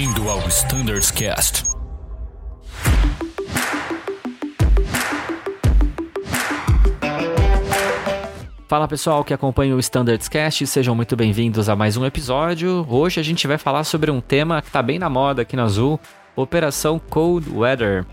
Bem-vindo ao Standards Cast. Fala pessoal que acompanha o Standards Cast, sejam muito bem-vindos a mais um episódio. Hoje a gente vai falar sobre um tema que está bem na moda aqui na Azul, Operação Cold Weather.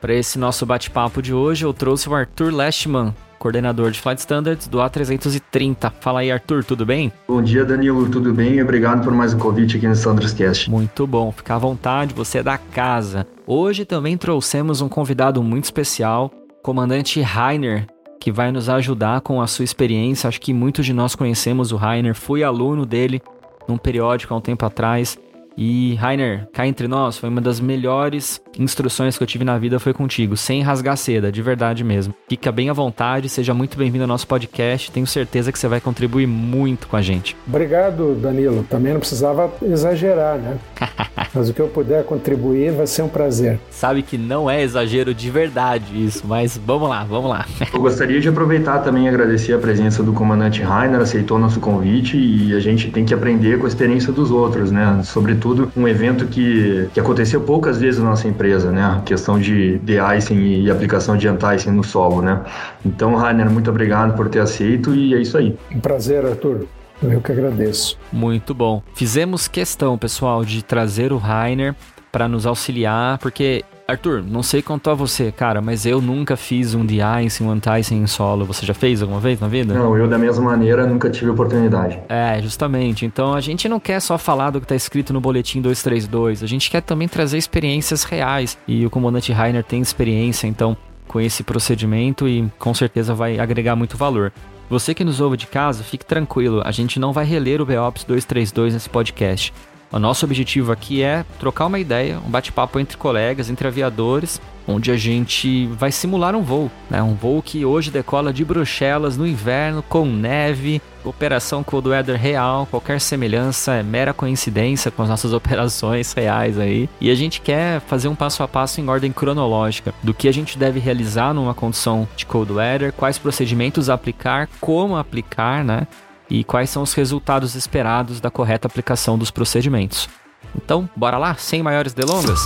Para esse nosso bate-papo de hoje, eu trouxe o Arthur Lestman, coordenador de Flight Standards do A330. Fala aí, Arthur, tudo bem? Bom dia, Danilo, tudo bem? Obrigado por mais um convite aqui no Standards Cast. Muito bom, fica à vontade, você é da casa. Hoje também trouxemos um convidado muito especial, comandante Rainer, que vai nos ajudar com a sua experiência. Acho que muitos de nós conhecemos o Rainer, fui aluno dele num periódico há um tempo atrás. E, Rainer, cá entre nós, foi uma das melhores instruções que eu tive na vida foi contigo, sem rasgar seda, de verdade mesmo. Fica bem à vontade, seja muito bem-vindo ao nosso podcast, tenho certeza que você vai contribuir muito com a gente. Obrigado, Danilo. Também não precisava exagerar, né? Mas o que eu puder contribuir vai ser um prazer. Sabe que não é exagero de verdade isso, mas vamos lá, vamos lá. Eu gostaria de aproveitar também e agradecer a presença do comandante Rainer, aceitou nosso convite e a gente tem que aprender com a experiência dos outros, né? Sobretudo um evento que, que aconteceu poucas vezes na nossa empresa, né? A questão de de-icing e aplicação de anti-icing no solo, né? Então, Rainer, muito obrigado por ter aceito e é isso aí. Um prazer, Arthur. Eu que agradeço. Muito bom. Fizemos questão, pessoal, de trazer o Rainer para nos auxiliar, porque Arthur, não sei quanto a você, cara, mas eu nunca fiz um de-icing, um anti-icing em solo. Você já fez alguma vez na vida? Não, eu da mesma maneira nunca tive oportunidade. É, justamente. Então a gente não quer só falar do que está escrito no boletim 232, a gente quer também trazer experiências reais. E o comandante Rainer tem experiência, então, com esse procedimento e com certeza vai agregar muito valor. Você que nos ouve de casa, fique tranquilo, a gente não vai reler o BOPS 232 nesse podcast. O nosso objetivo aqui é trocar uma ideia, um bate-papo entre colegas, entre aviadores, onde a gente vai simular um voo, né? Um voo que hoje decola de Bruxelas no inverno com neve, operação Cold Weather real, qualquer semelhança é mera coincidência com as nossas operações reais aí. E a gente quer fazer um passo a passo em ordem cronológica do que a gente deve realizar numa condição de Cold Weather, quais procedimentos aplicar, como aplicar, né? E quais são os resultados esperados da correta aplicação dos procedimentos. Então, bora lá, sem maiores delongas?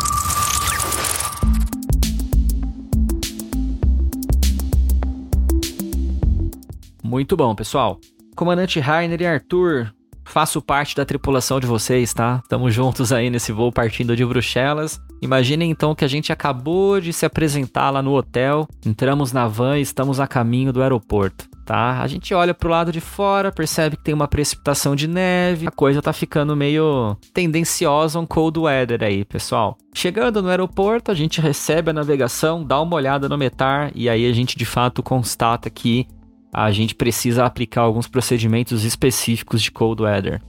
Muito bom, pessoal. Comandante Rainer e Arthur, faço parte da tripulação de vocês, tá? Estamos juntos aí nesse voo partindo de Bruxelas. Imaginem então que a gente acabou de se apresentar lá no hotel, entramos na van e estamos a caminho do aeroporto tá? A gente olha pro lado de fora, percebe que tem uma precipitação de neve, a coisa tá ficando meio tendenciosa um cold weather aí, pessoal. Chegando no aeroporto, a gente recebe a navegação, dá uma olhada no METAR e aí a gente de fato constata que a gente precisa aplicar alguns procedimentos específicos de cold weather.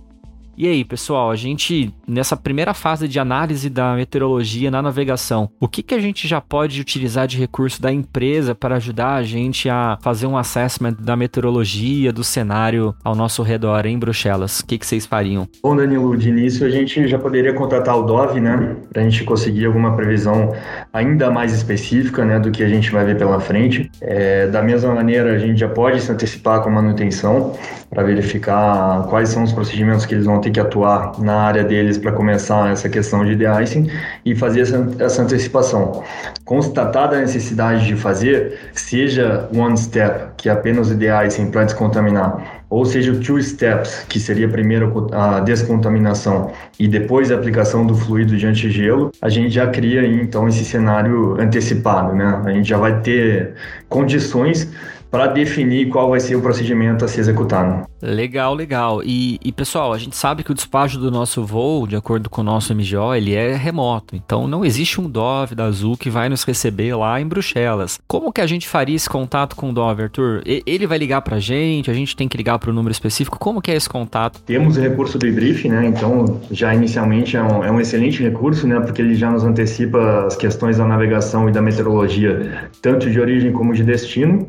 E aí, pessoal, a gente, nessa primeira fase de análise da meteorologia na navegação, o que, que a gente já pode utilizar de recurso da empresa para ajudar a gente a fazer um assessment da meteorologia, do cenário ao nosso redor em Bruxelas? O que, que vocês fariam? Bom, Danilo, de início a gente já poderia contratar o Dove, né, para a gente conseguir alguma previsão ainda mais específica, né, do que a gente vai ver pela frente. É, da mesma maneira, a gente já pode se antecipar com a manutenção para verificar quais são os procedimentos que eles vão ter que atuar na área deles para começar essa questão de de-icing e fazer essa, essa antecipação. Constatada a necessidade de fazer, seja one step, que é apenas o de-icing para descontaminar, ou seja o two steps, que seria primeiro a descontaminação e depois a aplicação do fluido de antigelo, a gente já cria então esse cenário antecipado, né? A gente já vai ter condições para definir qual vai ser o procedimento a ser executado. Legal, legal. E, e, pessoal, a gente sabe que o despacho do nosso voo, de acordo com o nosso MGO, ele é remoto. Então não existe um Dove da Azul que vai nos receber lá em Bruxelas. Como que a gente faria esse contato com o Dove, Arthur? Ele vai ligar para a gente? A gente tem que ligar para o número específico? Como que é esse contato? Temos o recurso do debrief, né? Então já inicialmente é um, é um excelente recurso, né? Porque ele já nos antecipa as questões da navegação e da meteorologia, tanto de origem como de destino.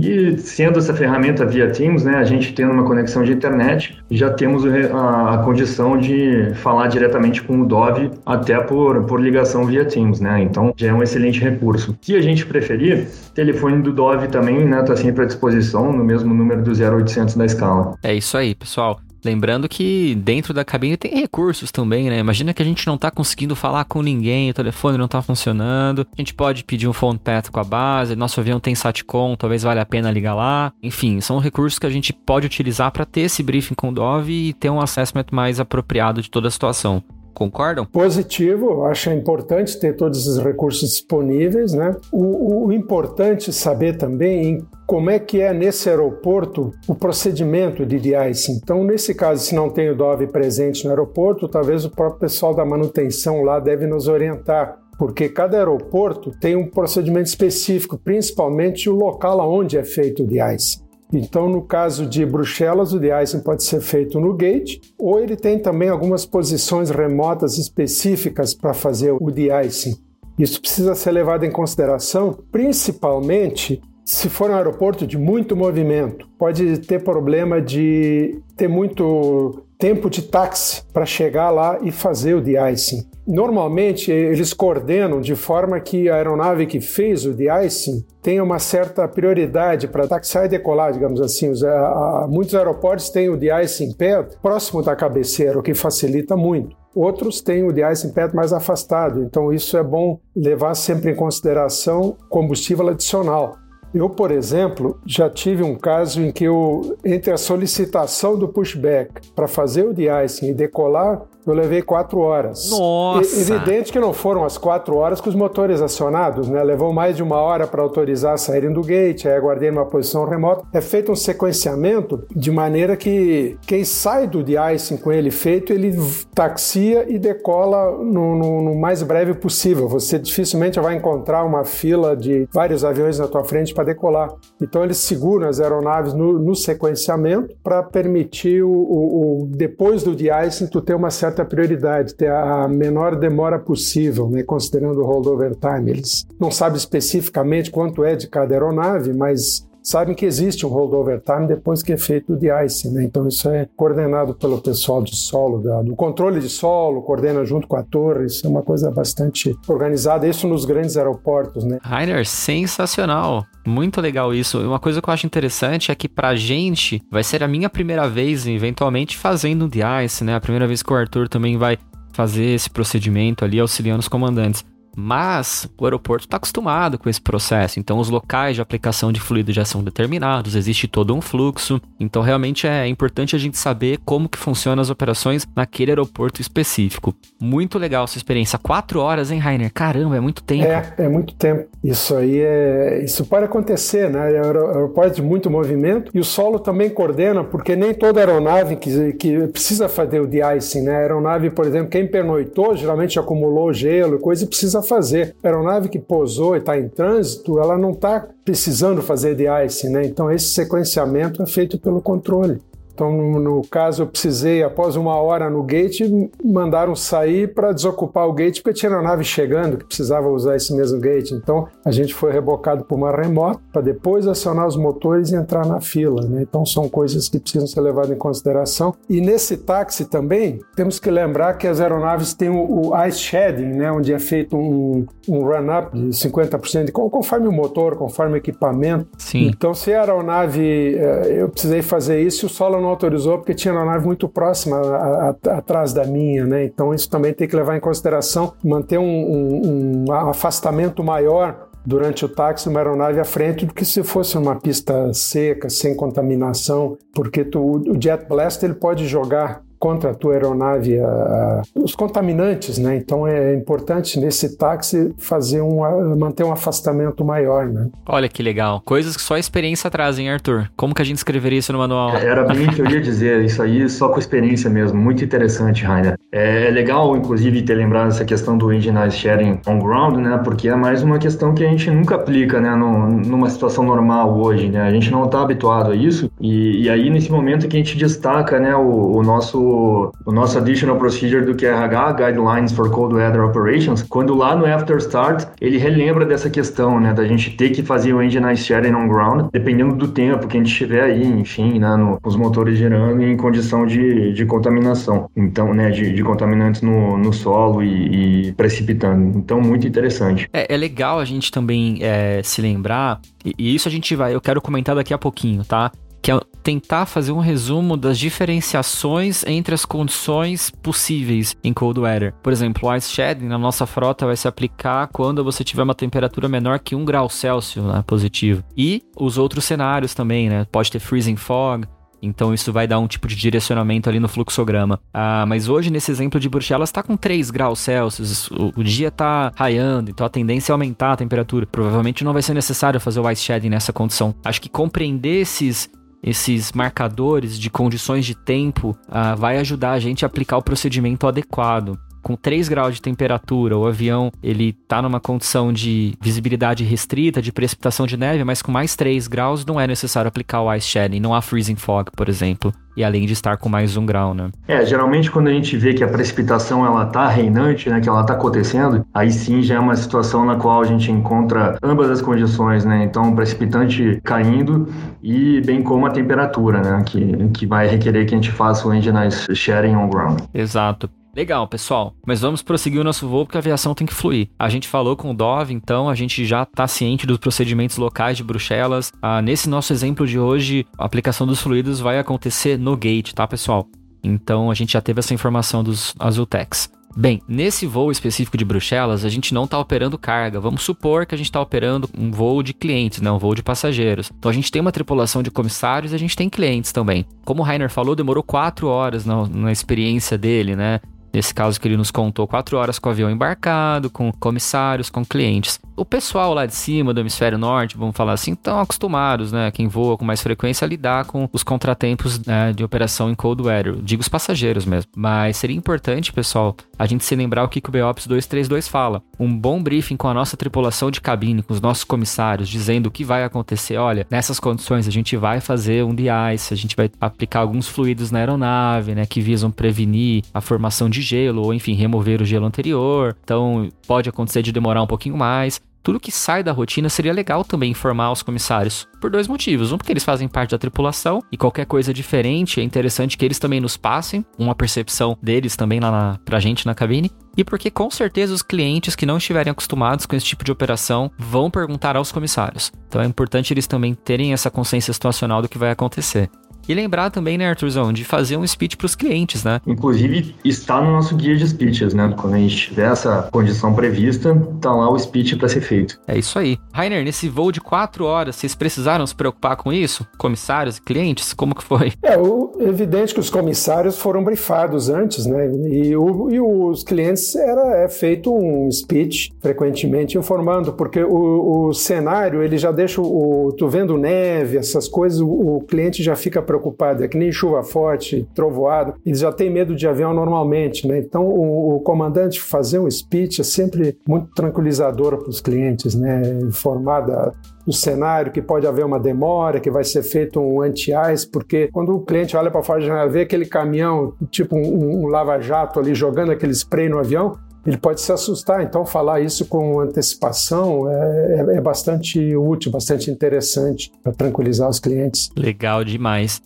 E sendo essa ferramenta via Teams, né, a gente tendo uma conexão de internet, já temos a, condição de falar diretamente com o Dove até por, por ligação via Teams, né? Então já é um excelente recurso. Se a gente preferir, telefone do Dove também, né, tá sempre à disposição no mesmo número do 0800 da escala. É isso aí, pessoal. Lembrando que dentro da cabine tem recursos também, né? Imagina que a gente não tá conseguindo falar com ninguém, o telefone não tá funcionando. A gente pode pedir um phone path com a base, nosso avião tem SATCOM, talvez valha a pena ligar lá. Enfim, são recursos que a gente pode utilizar para ter esse briefing com o Dove e ter um assessment mais apropriado de toda a situação. Concordam? Positivo, acho importante ter todos esses recursos disponíveis, né? O, o importante saber também como é que é nesse aeroporto o procedimento de de-icing. Então, nesse caso, se não tem o Dove presente no aeroporto, talvez o próprio pessoal da manutenção lá deve nos orientar porque cada aeroporto tem um procedimento específico, principalmente o local onde é feito o de-icing. Então, no caso de Bruxelas, o de-icing pode ser feito no gate, ou ele tem também algumas posições remotas específicas para fazer o de-icing. Isso precisa ser levado em consideração, principalmente se for um aeroporto de muito movimento. Pode ter problema de ter muito tempo de táxi para chegar lá e fazer o de-icing. Normalmente, eles coordenam de forma que a aeronave que fez o de-icing tenha uma certa prioridade para taxiar e decolar, digamos assim. Os, a, a, muitos aeroportos têm o de-icing pad próximo da cabeceira, o que facilita muito. Outros têm o de-icing pad mais afastado, então isso é bom levar sempre em consideração combustível adicional. Eu, por exemplo, já tive um caso em que eu, entre a solicitação do pushback para fazer o de-icing e decolar, eu levei quatro horas. Nossa! evidente que não foram as quatro horas com os motores acionados, né? Levou mais de uma hora para autorizar a saírem do gate, aí aguardei numa posição remota. É feito um sequenciamento de maneira que quem sai do de-icing com ele feito, ele taxia e decola no, no, no, mais breve possível. Você dificilmente vai encontrar uma fila de vários aviões na tua frente para decolar. Então eles seguram as aeronaves no, no sequenciamento para permitir o, o, o, depois do de-icing tu ter uma certa certa prioridade, ter a menor demora possível, né, considerando o holdover time. Eles não sabem especificamente quanto é de cada aeronave, mas sabem que existe um holdover time depois que é feito o de-ice, né? Então isso é coordenado pelo pessoal de solo, da, do controle de solo, coordena junto com a torre, isso é uma coisa bastante organizada, isso nos grandes aeroportos, né? Rainer, sensacional! Muito legal isso. Uma coisa que eu acho interessante é que pra gente vai ser a minha primeira vez, eventualmente, fazendo um de-ice, né? A primeira vez que o Arthur também vai fazer esse procedimento ali, auxiliando os comandantes. Mas o aeroporto está acostumado com esse processo, então os locais de aplicação de fluido já são determinados, existe todo um fluxo. Então realmente é importante a gente saber como que funcionam as operações naquele aeroporto específico. Muito legal essa experiência. Quatro horas, hein, Rainer? Caramba, é muito tempo. É, é muito tempo. Isso aí é. Isso pode acontecer, né? É aeroporto de muito movimento e o solo também coordena, porque nem toda aeronave que, que precisa fazer o de-icing, né? A aeronave, por exemplo, quem pernoitou geralmente acumulou gelo e coisa e precisa fazer. A aeronave que pousou e está em trânsito, ela não está precisando fazer de ice, né? Então esse sequenciamento é feito pelo controle. Então, no, caso, eu precisei, após uma hora no gate, mandaram sair para desocupar o gate, porque tinha uma nave chegando que precisava usar esse mesmo gate. Então, a gente foi rebocado por uma remota para depois acionar os motores e entrar na fila. Né? Então, são coisas que precisam ser levadas em consideração. E nesse táxi também, temos que lembrar que as aeronaves têm o, o ice shedding, né? onde é feito um, um run-up de 50%, conforme o motor, conforme o equipamento. Sim. Então, se a aeronave, eh, eu precisei fazer isso, o solo não autorizou porque tinha uma nave muito próxima a, a, atrás da minha, né? Então isso também tem que levar em consideração, manter um, um, um afastamento maior durante o táxi uma aeronave à frente do que se fosse uma pista seca, sem contaminação, porque tu, o jet blast ele pode jogar contra a tua aeronave a, os contaminantes, né? Então é importante nesse táxi fazer um manter um afastamento maior, né? Olha que legal, coisas que só a experiência traz, hein, Arthur? Como que a gente escreveria isso no manual? É, era bem que eu ia dizer, isso aí só com experiência mesmo, muito interessante, Rainer. É, é legal, inclusive, ter lembrado essa questão do Engine Sharing on Ground, né? Porque é mais uma questão que a gente nunca aplica, né? No, numa situação normal hoje, né? A gente não está habituado a isso e, e, aí nesse momento que a gente destaca, né? o, o nosso o, nosso Additional Procedure do QRH, Guidelines for Cold Weather Operations, quando lá no After Start, ele relembra dessa questão, né, da gente ter que fazer o engine ice shedding on ground, dependendo do tempo que a gente estiver aí, enfim, né, no, os motores girando em condição de, de contaminação, então, né, de, de contaminantes no, no solo e, e precipitando. Então, muito interessante. É, é legal a gente também é, se lembrar, e, e isso a gente vai, eu quero comentar daqui a pouquinho, tá? que é tentar fazer um resumo das diferenciações entre as condições possíveis em cold weather. Por exemplo, o ice shedding na nossa frota vai se aplicar quando você tiver uma temperatura menor que 1 grau Celsius, né, positivo. E os outros cenários também, né? Pode ter freezing fog, então isso vai dar um tipo de direcionamento ali no fluxograma. Ah, mas hoje, nesse exemplo de Bruxelas, está com 3 graus Celsius, o, o dia está raiando, então a tendência é aumentar a temperatura. Provavelmente não vai ser necessário fazer o ice shedding nessa condição. Acho que compreender esses esses marcadores de condições de tempo uh, vai ajudar a gente a aplicar o procedimento adequado. Com 3 graus de temperatura, o avião ele está numa condição de visibilidade restrita, de precipitação de neve, mas com mais 3 graus não é necessário aplicar o ice shedding, não há freezing fog, por exemplo e além de estar com mais um grau, né? É, geralmente quando a gente vê que a precipitação ela tá reinante, né, que ela tá acontecendo, aí sim já é uma situação na qual a gente encontra ambas as condições, né? Então, o precipitante caindo e bem como a temperatura, né, que, que vai requerer que a gente faça o engine sharing on ground. Exato. Legal, pessoal. Mas vamos prosseguir o nosso voo porque a aviação tem que fluir. A gente falou com o Dove, então a gente já está ciente dos procedimentos locais de Bruxelas. Ah, nesse nosso exemplo de hoje, a aplicação dos fluidos vai acontecer no gate, tá, pessoal? Então a gente já teve essa informação dos Azultex. Bem, nesse voo específico de Bruxelas, a gente não está operando carga. Vamos supor que a gente está operando um voo de clientes, né? um voo de passageiros. Então a gente tem uma tripulação de comissários e a gente tem clientes também. Como o Rainer falou, demorou quatro horas na, na experiência dele, né? Nesse caso que ele nos contou, quatro horas com o avião embarcado, com comissários, com clientes. O pessoal lá de cima do hemisfério norte, vamos falar assim, estão acostumados, né? Quem voa com mais frequência a lidar com os contratempos né, de operação em cold weather. Digo os passageiros mesmo. Mas seria importante, pessoal, a gente se lembrar o que, que o BOPS 232 fala. Um bom briefing com a nossa tripulação de cabine, com os nossos comissários, dizendo o que vai acontecer. Olha, nessas condições a gente vai fazer um de-ice, a gente vai aplicar alguns fluidos na aeronave, né? Que visam prevenir a formação de gelo, ou enfim, remover o gelo anterior. Então, pode acontecer de demorar um pouquinho mais. Tudo que sai da rotina seria legal também informar os comissários. Por dois motivos. Um, porque eles fazem parte da tripulação e qualquer coisa diferente é interessante que eles também nos passem uma percepção deles também lá na, pra gente na cabine. E porque com certeza os clientes que não estiverem acostumados com esse tipo de operação vão perguntar aos comissários. Então é importante eles também terem essa consciência situacional do que vai acontecer. E lembrar também, né, Arthurzão, de fazer um speech para os clientes, né? Inclusive, está no nosso guia de speeches, né? Quando a gente tiver essa condição prevista, tá lá o speech para ser feito. É isso aí. Rainer, nesse voo de quatro horas, vocês precisaram se preocupar com isso? Comissários e clientes? Como que foi? É, o, evidente que os comissários foram brifados antes, né? E, o, e os clientes era é feito um speech frequentemente informando, porque o, o cenário ele já deixa o, tu vendo neve, essas coisas, o, o cliente já fica preocupado preocupado, é que nem chuva forte, trovoada, eles já têm medo de avião normalmente, né? Então o, o comandante fazer um speech é sempre muito tranquilizador para os clientes, né? Informar da, do cenário, que pode haver uma demora, que vai ser feito um anti-ice, porque quando o cliente olha para fora da janela, vê aquele caminhão, tipo um, um lava-jato ali jogando aquele spray no avião, ele pode se assustar. Então, falar isso com antecipação é, é, é bastante útil, bastante interessante para tranquilizar os clientes. Legal demais.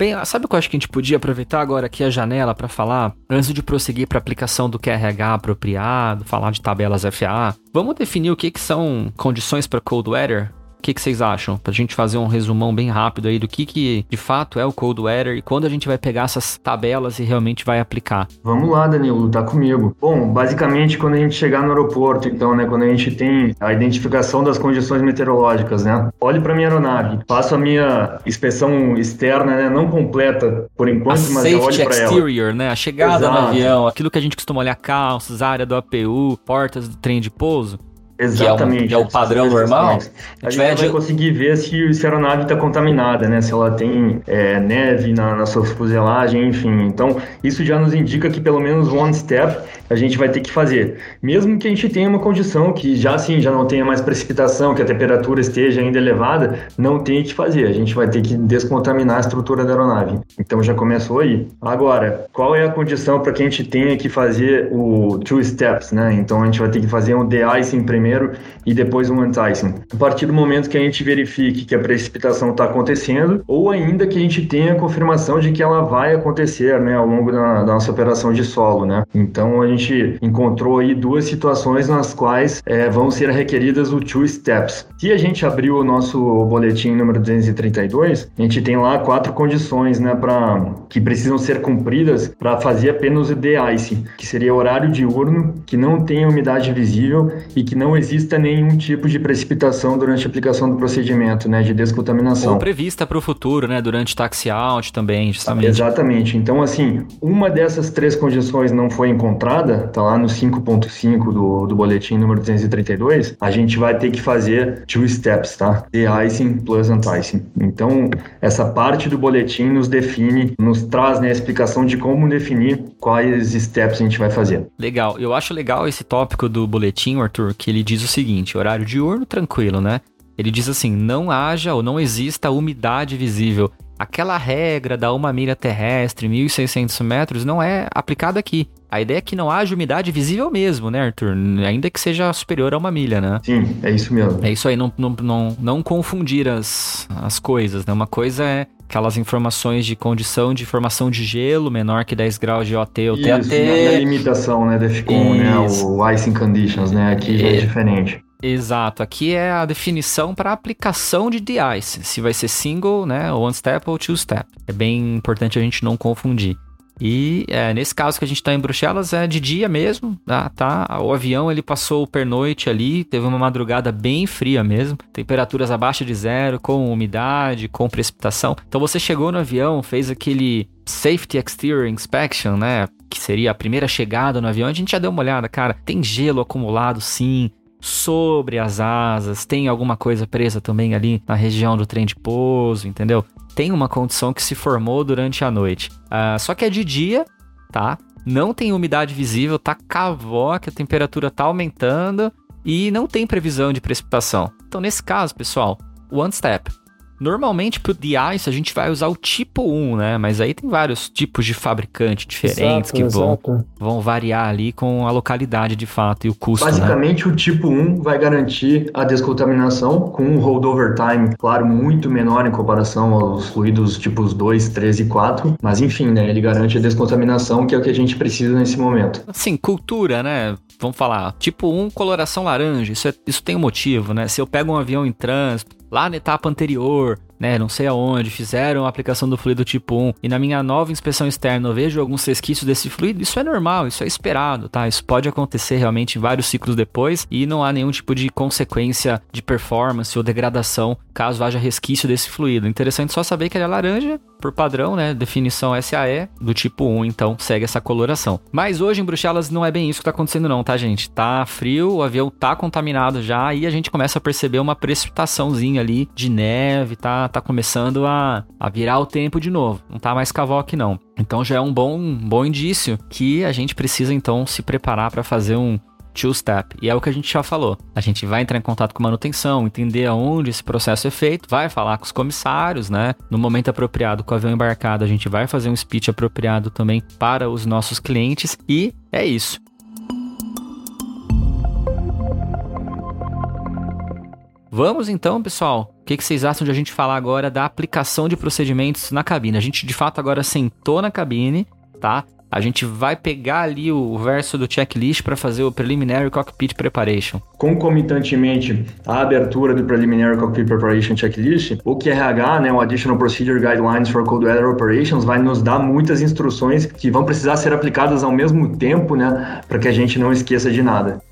Bem, sabe o que eu acho que a gente podia aproveitar agora aqui a janela para falar, antes de prosseguir para a aplicação do QRH apropriado, falar de tabelas FA? Vamos definir o que, que são condições para cold weather? O que, que vocês acham? Pra gente fazer um resumão bem rápido aí do que, que de fato é o Cold Weather e quando a gente vai pegar essas tabelas e realmente vai aplicar. Vamos lá, Danilo, tá comigo. Bom, basicamente quando a gente chegar no aeroporto, então, né, quando a gente tem a identificação das condições meteorológicas, né? Olhe para minha aeronave, faço a minha inspeção externa, né, não completa por enquanto, a mas eu olho para ela. exterior, né? A chegada Exato. no avião, aquilo que a gente costuma olhar calças, área do APU, portas do trem de pouso Exatamente. Que é, um, que é o padrão normal. A gente vai conseguir ver se, se a aeronave está contaminada, né? Se ela tem é, neve na, na sua fuselagem, enfim. Então, isso já nos indica que pelo menos one step a gente vai ter que fazer. Mesmo que a gente tenha uma condição que já assim, já não tenha mais precipitação, que a temperatura esteja ainda elevada, não tem que fazer. A gente vai ter que descontaminar a estrutura da aeronave. Então já começou aí. Agora, qual é a condição para que a gente tenha que fazer o two steps, né? Então a gente vai ter que fazer um de-icing primeiro e depois um anti-icing. A partir do momento que a gente verifique que a precipitação está acontecendo, ou ainda que a gente tenha a confirmação de que ela vai acontecer, né, ao longo da, da nossa operação de solo, né? Então a gente encontrou aí duas situações nas quais é, vão ser requeridas o two steps. Se a gente abrir o nosso boletim número 232, a gente tem lá quatro condições, né, para que precisam ser cumpridas para fazer apenas o de-icing, que seria horário diurno, que não tenha umidade visível e que não exista nenhum tipo de precipitação durante a aplicação do procedimento, né, de descontaminação. Ou prevista para o futuro, né, durante taxi out também, justamente. Exatamente. Então, assim, uma dessas três condições não foi encontrada, tá lá no 5.5 do, do boletim número 232, a gente vai ter que fazer two steps, tá? De-icing plus anti-icing. Então, essa parte do boletim nos define, nos traz né, a explicação de como definir quais steps a gente vai fazer. Legal. Eu acho legal esse tópico do boletim, Arthur, que ele diz o seguinte: horário diurno, tranquilo, né? Ele diz assim: não haja ou não exista umidade visível. Aquela regra da uma milha terrestre, 1.600 metros, não é aplicada aqui. A ideia é que não haja umidade visível mesmo, né, Arthur? Ainda que seja superior a uma milha, né? Sim, é isso mesmo. É isso aí, não, não, não, não confundir as, as coisas, né? Uma coisa é aquelas informações de condição de formação de gelo menor que 10 graus de OT ou Isso, TAT. É a limitação, né, DEFCON, né, o icing conditions, né, aqui já é, diferente. Exato, aqui é a definição para aplicação de de-ice, se vai ser single, né, one step ou two step. É bem importante a gente não confundir. E é, nesse caso que a gente está em Bruxelas é de dia mesmo, tá, tá? O avião ele passou o pernoite ali, teve uma madrugada bem fria mesmo, temperaturas abaixo de zero, com umidade, com precipitação. Então você chegou no avião, fez aquele Safety Exterior Inspection, né? Que seria a primeira chegada no avião. A gente já deu uma olhada, cara. Tem gelo acumulado, sim sobre as asas, tem alguma coisa presa também ali na região do trem de pouso, entendeu? Tem uma condição que se formou durante a noite. Uh, só que é de dia, tá? Não tem umidade visível, tá cavoque, a temperatura tá aumentando e não tem previsão de precipitação. Então, nesse caso, pessoal, one step. Normalmente pro DICE a gente vai usar o tipo 1, né? Mas aí tem vários tipos de fabricante diferentes exato, que vão, vão variar ali com a localidade de fato e o custo. Né? Basicamente né? o tipo 1 vai garantir a descontaminação com um holdover time, claro, muito menor em comparação aos fluidos tipos 2, 3 e 4. Mas enfim, né? Ele garante a descontaminação, que é o que a gente precisa nesse momento. Assim, cultura, né? Vamos falar, tipo 1, coloração laranja, isso, é, isso tem um motivo, né? Se eu pego um avião em trânsito, lá na etapa anterior, né, não sei aonde, fizeram a aplicação do fluido tipo 1 e na minha nova inspeção externa eu vejo alguns resquícios desse fluido, isso é normal, isso é esperado, tá? Isso pode acontecer realmente vários ciclos depois e não há nenhum tipo de consequência de performance ou degradação caso haja resquício desse fluido. Interessante só saber que ele é laranja, por padrão, né? Definição SAE do tipo 1, então segue essa coloração. Mas hoje em Bruxelas não é bem isso que tá acontecendo não, tá, gente? Tá frio, o avião tá contaminado já e a gente começa a perceber uma precipitaçãozinha ali de neve, tá, tá começando a, a virar o tempo de novo. Não tá mais cavoque não. Então já é um bom, um bom indício que a gente precisa então se preparar para fazer um two-step. E é o que a gente já falou. A gente vai entrar em contato com manutenção, entender aonde esse processo é feito, vai falar com os comissários, né? No momento apropriado, com o avião embarcado, a gente vai fazer um speech apropriado também para os nossos clientes e é isso. Vamos então, pessoal. O que, vocês acham de a gente falar agora da aplicação de procedimentos na cabine? A gente de fato agora sentou na cabine, tá? a gente vai pegar ali o verso do checklist para fazer o Preliminary Cockpit Preparation. Concomitantemente à abertura do Preliminary Cockpit Preparation Checklist, o QRH, né, o Additional Procedure Guidelines for Cold Weather Operations, vai nos dar muitas instruções que vão precisar ser aplicadas ao mesmo tempo, né, para que a gente não esqueça de nada.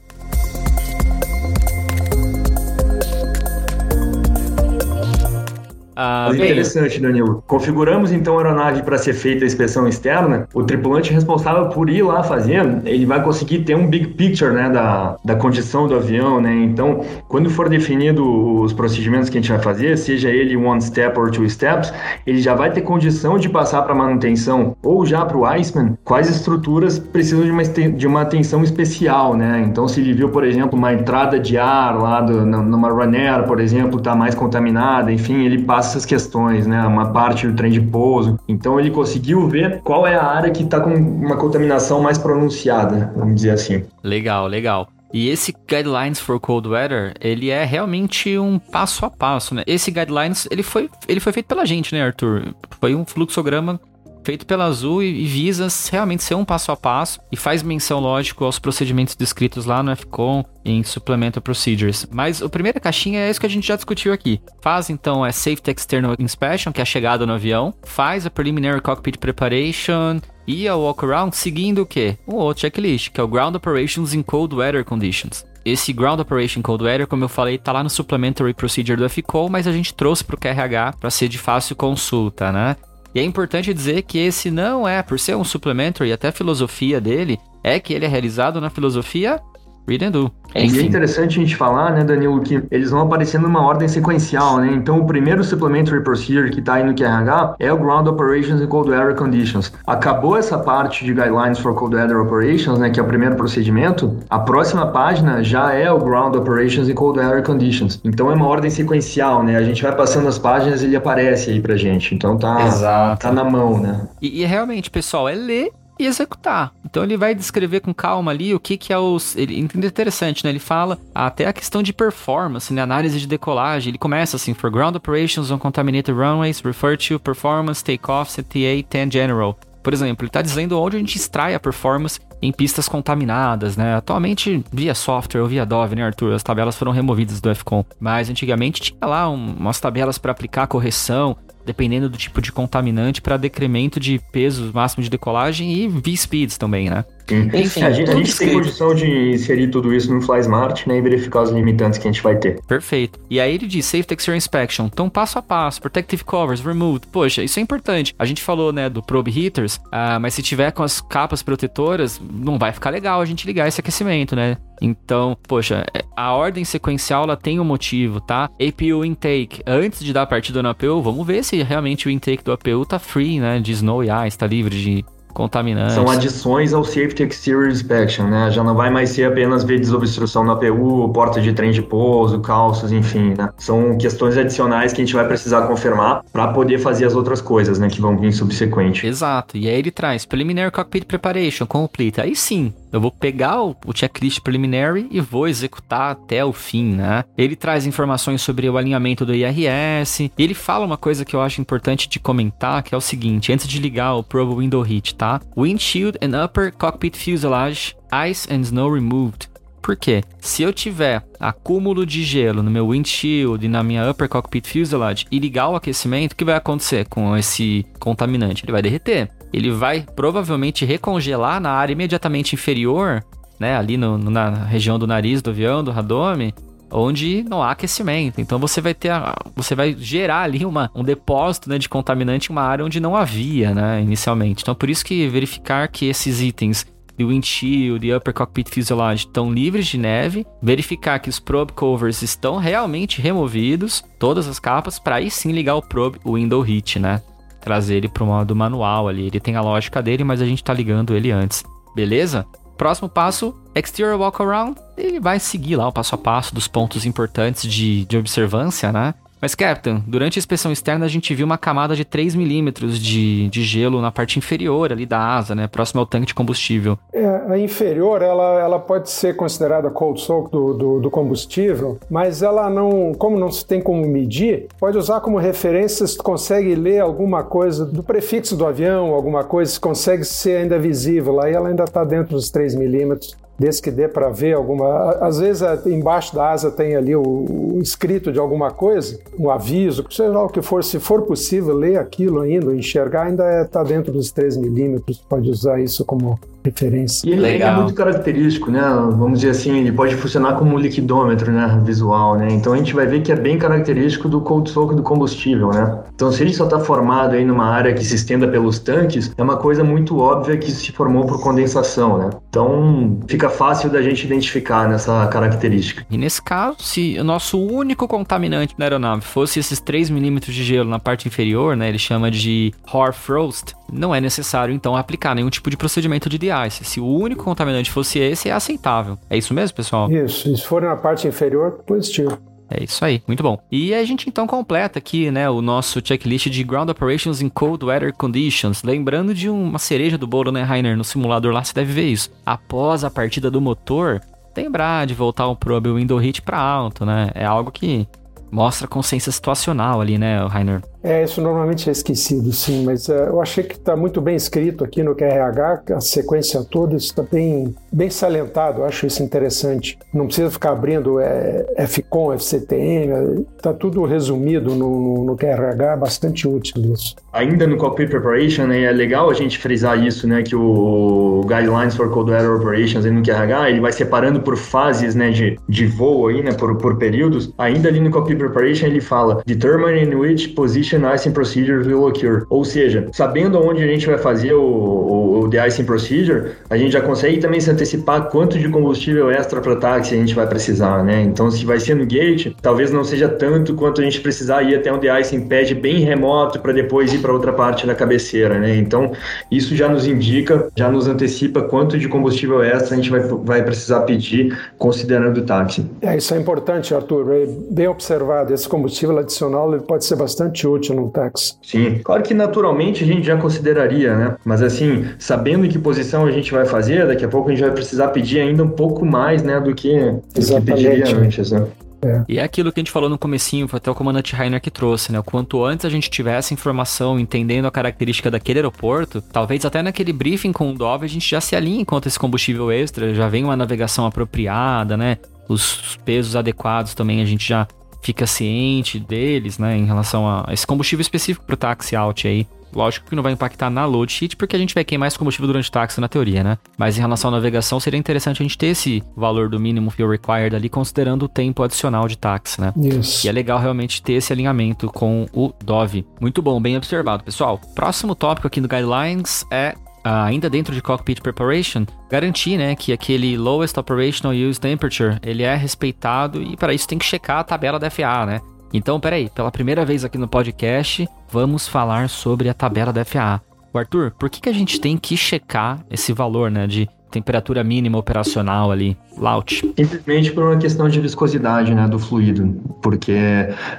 Ah, interessante, Danilo. Configuramos então a aeronave para ser feita a inspeção externa. O tripulante responsável por ir lá fazer, ele vai conseguir ter um big picture, né, da, da condição do avião, né? Então, quando for definido os procedimentos que a gente vai fazer, seja ele one step or two steps, ele já vai ter condição de passar para manutenção ou já para o Iceman quais estruturas precisam de uma, de uma atenção especial, né? Então, se ele viu, por exemplo, uma entrada de ar lá do, numa runner, por exemplo, está mais contaminada, enfim, ele passa essas questões, né? Uma parte do trem de pouso. Então ele conseguiu ver qual é a área que está com uma contaminação mais pronunciada, vamos dizer assim. Legal, legal. E esse Guidelines for Cold Weather, ele é realmente um passo a passo, né? Esse Guidelines, ele foi, ele foi feito pela gente, né, Arthur? Foi um fluxograma feito pela Azul e, visa realmente ser um passo a passo e faz menção, lógico, aos procedimentos descritos lá no FCON em Supplemental Procedures. Mas a primeira caixinha é isso que a gente já discutiu aqui. Faz então a Safety External Inspection, que é a chegada no avião, faz a Preliminary Cockpit Preparation e a Walk Around seguindo o quê? Um outro checklist, que é o Ground Operations in Cold Weather Conditions. Esse Ground Operation Cold Weather, como eu falei, tá lá no Supplementary Procedure do FCO, mas a gente trouxe para o QRH para ser de fácil consulta, né? E é importante dizer que esse não é, por ser um supplementary, até a filosofia dele, é que ele é realizado na filosofia Read and Do. É, e é interessante a gente falar, né, Danilo, que eles vão aparecendo numa ordem sequencial, né? Então, o primeiro Supplementary Procedure que está aí no QRH é o Ground Operations and Cold Weather Conditions. Acabou essa parte de Guidelines for Cold Weather Operations, né, que é o primeiro procedimento, a próxima página já é o Ground Operations and Cold Weather Conditions. Então, é uma ordem sequencial, né? A gente vai passando as páginas e ele aparece aí pra gente. Então, tá, Exato. tá na mão, né? E, e realmente, pessoal, é ler e executar. Então ele vai descrever com calma ali o que que é os... Ele, interessante, né? Ele fala até a questão de performance, né? Análise de decolagem. Ele começa assim, for ground operations on contaminated runways, refer to performance, takeoff, CTA, 10 general. Por exemplo, ele está dizendo onde a gente extrai a performance em pistas contaminadas, né? Atualmente, via software ou via Dove, né, Arthur? As tabelas foram removidas do FCOM. Mas antigamente tinha lá um, umas tabelas para aplicar correção dependendo do tipo de contaminante, para decremento de peso máximo de decolagem e V-speeds também, né? Enfim, a gente, a gente tem condição de inserir tudo isso no FlySmart né, e verificar os limitantes que a gente vai ter. Perfeito. E aí ele diz Safety Exterior Inspection. Então, passo a passo, Protective Covers, Removed. Poxa, isso é importante. A gente falou, né, do Probe Heaters, ah, mas se tiver com as capas protetoras, não vai ficar legal a gente ligar esse aquecimento, né? Então, poxa, é, a ordem sequencial ela tem um motivo, tá? APU intake. Antes de dar a partida no APU, vamos ver se realmente o intake do APU tá free, né? De snow e ice, tá livre de contaminantes. São adições ao Safety Exterior Inspection, né? Já não vai mais ser apenas ver desobstrução na APU, porta de trem de pouso, calços, enfim, né? São questões adicionais que a gente vai precisar confirmar para poder fazer as outras coisas, né? Que vão vir subsequente. Exato. E aí ele traz Preliminary Cockpit Preparation Complete. Aí sim, eu vou pegar o, checklist preliminary e vou executar até o fim, né? Ele traz informações sobre o alinhamento do IRS. ele fala uma coisa que eu acho importante de comentar, que é o seguinte: antes de ligar o Probe Window Heat, tá? Windshield and Upper Cockpit Fuselage, Ice and Snow Removed. Por quê? Se eu tiver acúmulo de gelo no meu windshield e na minha upper cockpit fuselage e ligar o aquecimento, o que vai acontecer com esse contaminante? Ele vai derreter ele vai provavelmente recongelar na área imediatamente inferior, né, ali no, na região do nariz do avião, do radome, onde não há aquecimento. Então você vai ter, a, você vai gerar ali uma, um depósito né, de contaminante em uma área onde não havia, né, inicialmente. Então por isso que verificar que esses itens de windshield e upper cockpit fuselage estão livres de neve, verificar que os probe covers estão realmente removidos, todas as capas, para aí sim ligar o probe window heat, né? trazer ele para o modo manual ali. Ele tem a lógica dele, mas a gente está ligando ele antes. Beleza? Próximo passo, Exterior Walk Around. Ele vai seguir lá o passo a passo dos pontos importantes de, de observância, né? Mas, Captain, durante a inspeção externa a gente viu uma camada de 3 milímetros de, de gelo na parte inferior ali da asa, né? Próximo ao tanque de combustível. É, a inferior, ela, ela pode ser considerada cold soak do, do, do, combustível, mas ela não, como não se tem como medir, pode usar como referência se tu consegue ler alguma coisa do prefixo do avião, alguma coisa, se consegue ser ainda visível, aí ela ainda está dentro dos 3 milímetros desde que dê para ver alguma. Às vezes embaixo da asa tem ali o, o, escrito de alguma coisa, um aviso, seja lá o que for, se for possível ler aquilo ainda, enxergar, ainda está é, dentro dos 3 milímetros, pode usar isso como referência. E ele, ele, é muito característico, né? Vamos dizer assim, ele pode funcionar como um liquidômetro, né? Visual, né? Então a gente vai ver que é bem característico do cold soak do combustível, né? Então se ele só está formado aí numa área que se estenda pelos tanques, é uma coisa muito óbvia que se formou por condensação, né? Então fica fácil da gente identificar nessa característica. E nesse caso, se o nosso único contaminante na aeronave fosse esses 3 milímetros de gelo na parte inferior, né? Ele chama de hoarfrost, não é necessário então aplicar nenhum tipo de procedimento de de-ice. Se o único contaminante fosse esse, é aceitável. É isso mesmo, pessoal? Isso, se for na parte inferior, positivo. É isso aí, muito bom. E a gente então completa aqui, né, o nosso checklist de Ground Operations in Cold Weather Conditions. Lembrando de uma cereja do bolo, né, Rainer? No simulador lá você deve ver isso. Após a partida do motor, lembrar de voltar o probe window hit para alto, né? É algo que mostra consciência situacional ali, né, Rainer? É, isso normalmente é esquecido, sim, mas uh, eu achei que está muito bem escrito aqui no QRH, a sequência toda está bem, bem salientado, eu acho isso interessante. Não precisa ficar abrindo é, FCOM, FCTM, está tudo resumido no, no, QRH, bastante útil isso. Ainda no Cockpit Preparation, né, é legal a gente frisar isso, né, que o Guidelines for Cold Weather Operations no QRH, ele vai separando por fases, né, de, de voo aí, né, por, por períodos. Ainda ali no Cockpit Preparation ele fala, determine in which position icing procedure will occur. Ou seja, sabendo onde a gente vai fazer o, o, o de-icing procedure, a gente já consegue também se antecipar quanto de combustível extra para táxi a gente vai precisar, né? Então, se vai ser no gate, talvez não seja tanto quanto a gente precisar ir até um de-icing pad bem remoto para depois ir para outra parte da cabeceira, né? Então, isso já nos indica, já nos antecipa quanto de combustível extra a gente vai, vai precisar pedir considerando o táxi. É, isso é importante, Arthur. É bem observado. Esse combustível adicional ele pode ser bastante útil no. Sim, claro que naturalmente a gente já consideraria, né? Mas assim, sabendo em que posição a gente vai fazer, daqui a pouco a gente vai precisar pedir ainda um pouco mais, né, do que, do que pediria antes, né? É. E é aquilo que a gente falou no comecinho, foi até o comandante Rainer que trouxe, né? O quanto antes a gente tivesse informação, entendendo a característica daquele aeroporto, talvez até naquele briefing com o Dove a gente já se alinhe quanto esse combustível extra, já vem uma navegação apropriada, né? Os pesos adequados também a gente já fica ciente deles, né, em relação a esse combustível específico para o táxi out aí. Lógico que não vai impactar na load sheet, porque a gente vai queimar esse combustível durante o táxi na teoria, né? Mas em relação à navegação, seria interessante a gente ter esse valor do mínimo fuel required ali, considerando o tempo adicional de táxi, né? Isso. E é legal realmente ter esse alinhamento com o Dove. Muito bom, bem observado, pessoal. Próximo tópico aqui no Guidelines é ainda dentro de Cockpit Preparation, garantir né, que aquele Lowest Operational Use Temperature ele é respeitado e para isso tem que checar a tabela da FAA, né? Então, peraí, pela primeira vez aqui no podcast, vamos falar sobre a tabela da FAA. O Arthur, por que, que a gente tem que checar esse valor né, de temperatura mínima operacional ali, laut? Simplesmente por uma questão de viscosidade né, do fluido, porque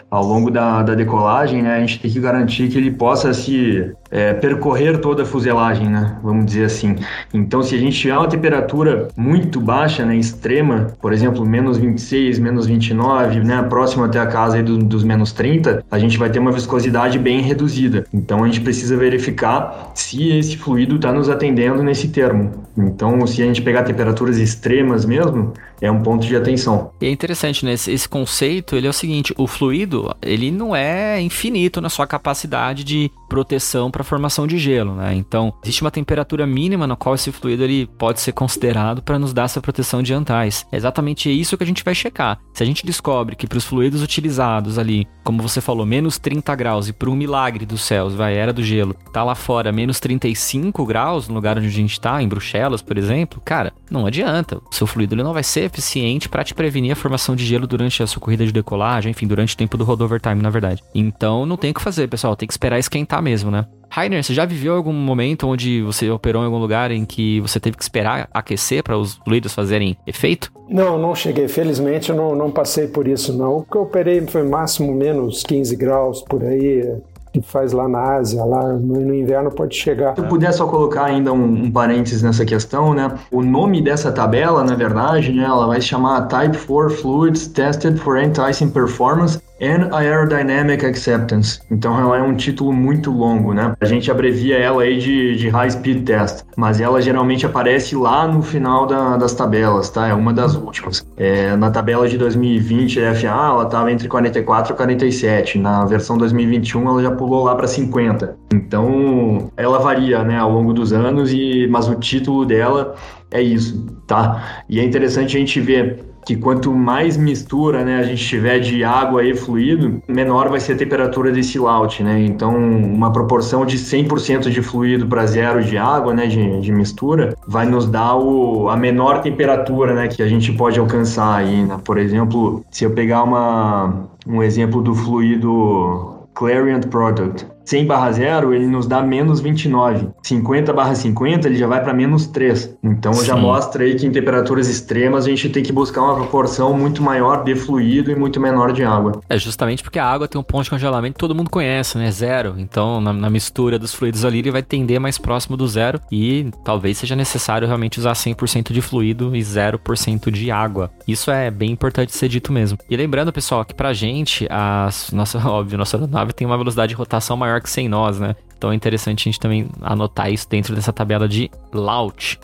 ao longo da, da decolagem né, a gente tem que garantir que ele possa se é, percorrer toda a fuselagem, né? Vamos dizer assim. Então, se a gente tiver uma temperatura muito baixa, né, extrema, por exemplo, menos 26, menos 29, né, próximo até a casa do, dos menos 30, a gente vai ter uma viscosidade bem reduzida. Então, a gente precisa verificar se esse fluido está nos atendendo nesse termo. Então, se a gente pegar temperaturas extremas mesmo, é um ponto de atenção. E é interessante, né? Esse, esse conceito, ele é o seguinte, o fluido, ele não é infinito na sua capacidade de proteção para formação de gelo, né? Então, existe uma temperatura mínima na qual esse fluido ele pode ser considerado para nos dar essa proteção de. É exatamente isso que a gente vai checar. Se a gente descobre que para os fluidos utilizados ali, como você falou, menos 30 graus e por um milagre dos céus, vai, era do gelo, tá lá fora menos 35 graus no lugar onde a gente está, em Bruxelas, por exemplo, cara, não adianta. O seu fluido ele não vai ser eficiente para te prevenir a formação de gelo durante a sua corrida de decolagem, enfim, durante o tempo do rodover time, na verdade. Então, não tem o que fazer, pessoal, tem que esperar esquentar mesmo, né? Rainer, você já viveu algum momento onde você operou em algum lugar em que você teve que esperar aquecer para os fluidos fazerem efeito? Não, não cheguei. Felizmente eu não, não passei por isso, não. O que eu operei foi máximo menos 15 graus por aí que faz lá na Ásia, lá no, no, inverno pode chegar. Se eu puder só colocar ainda um, um, parênteses nessa questão, né? O nome dessa tabela, na verdade, né, ela vai se chamar Type 4 Fluids Tested for Anti-Icing Performance and Aerodynamic Acceptance. Então ela é um título muito longo, né? A gente abrevia ela aí de, de High Speed Test, mas ela geralmente aparece lá no final da, das tabelas, tá? É uma das últimas. É, na tabela de 2020 a FA ela estava entre 44 e 47. Na versão 2021 ela já pulou lá para 50. Então ela varia, né, ao longo dos anos e mas o título dela é isso, tá? E é interessante a gente ver que quanto mais mistura né, a gente tiver de água e fluido, menor vai ser a temperatura desse laut, né? Então, uma proporção de 100% de fluido para zero de água, né, de, de mistura, vai nos dar o, a menor temperatura, né, que a gente pode alcançar aí, né? Por exemplo, se eu pegar uma, um exemplo do fluido Clariant Product, 100 barra 0, ele nos dá menos 29. 50 barra 50, ele já vai para menos 3. Então Sim. já mostra aí que em temperaturas extremas a gente tem que buscar uma proporção muito maior de fluido e muito menor de água. É justamente porque a água tem um ponto de congelamento que todo mundo conhece, né? Zero. Então, na, na mistura dos fluidos ali, ele vai tender mais próximo do zero e talvez seja necessário realmente usar 100% de fluido e 0% de água. Isso é bem importante ser dito mesmo. E lembrando, pessoal, que pra gente, a nossa, óbvio, nossa nave tem uma velocidade de rotação maior que sem nós, né? Então é interessante a gente também anotar isso dentro dessa tabela de laut.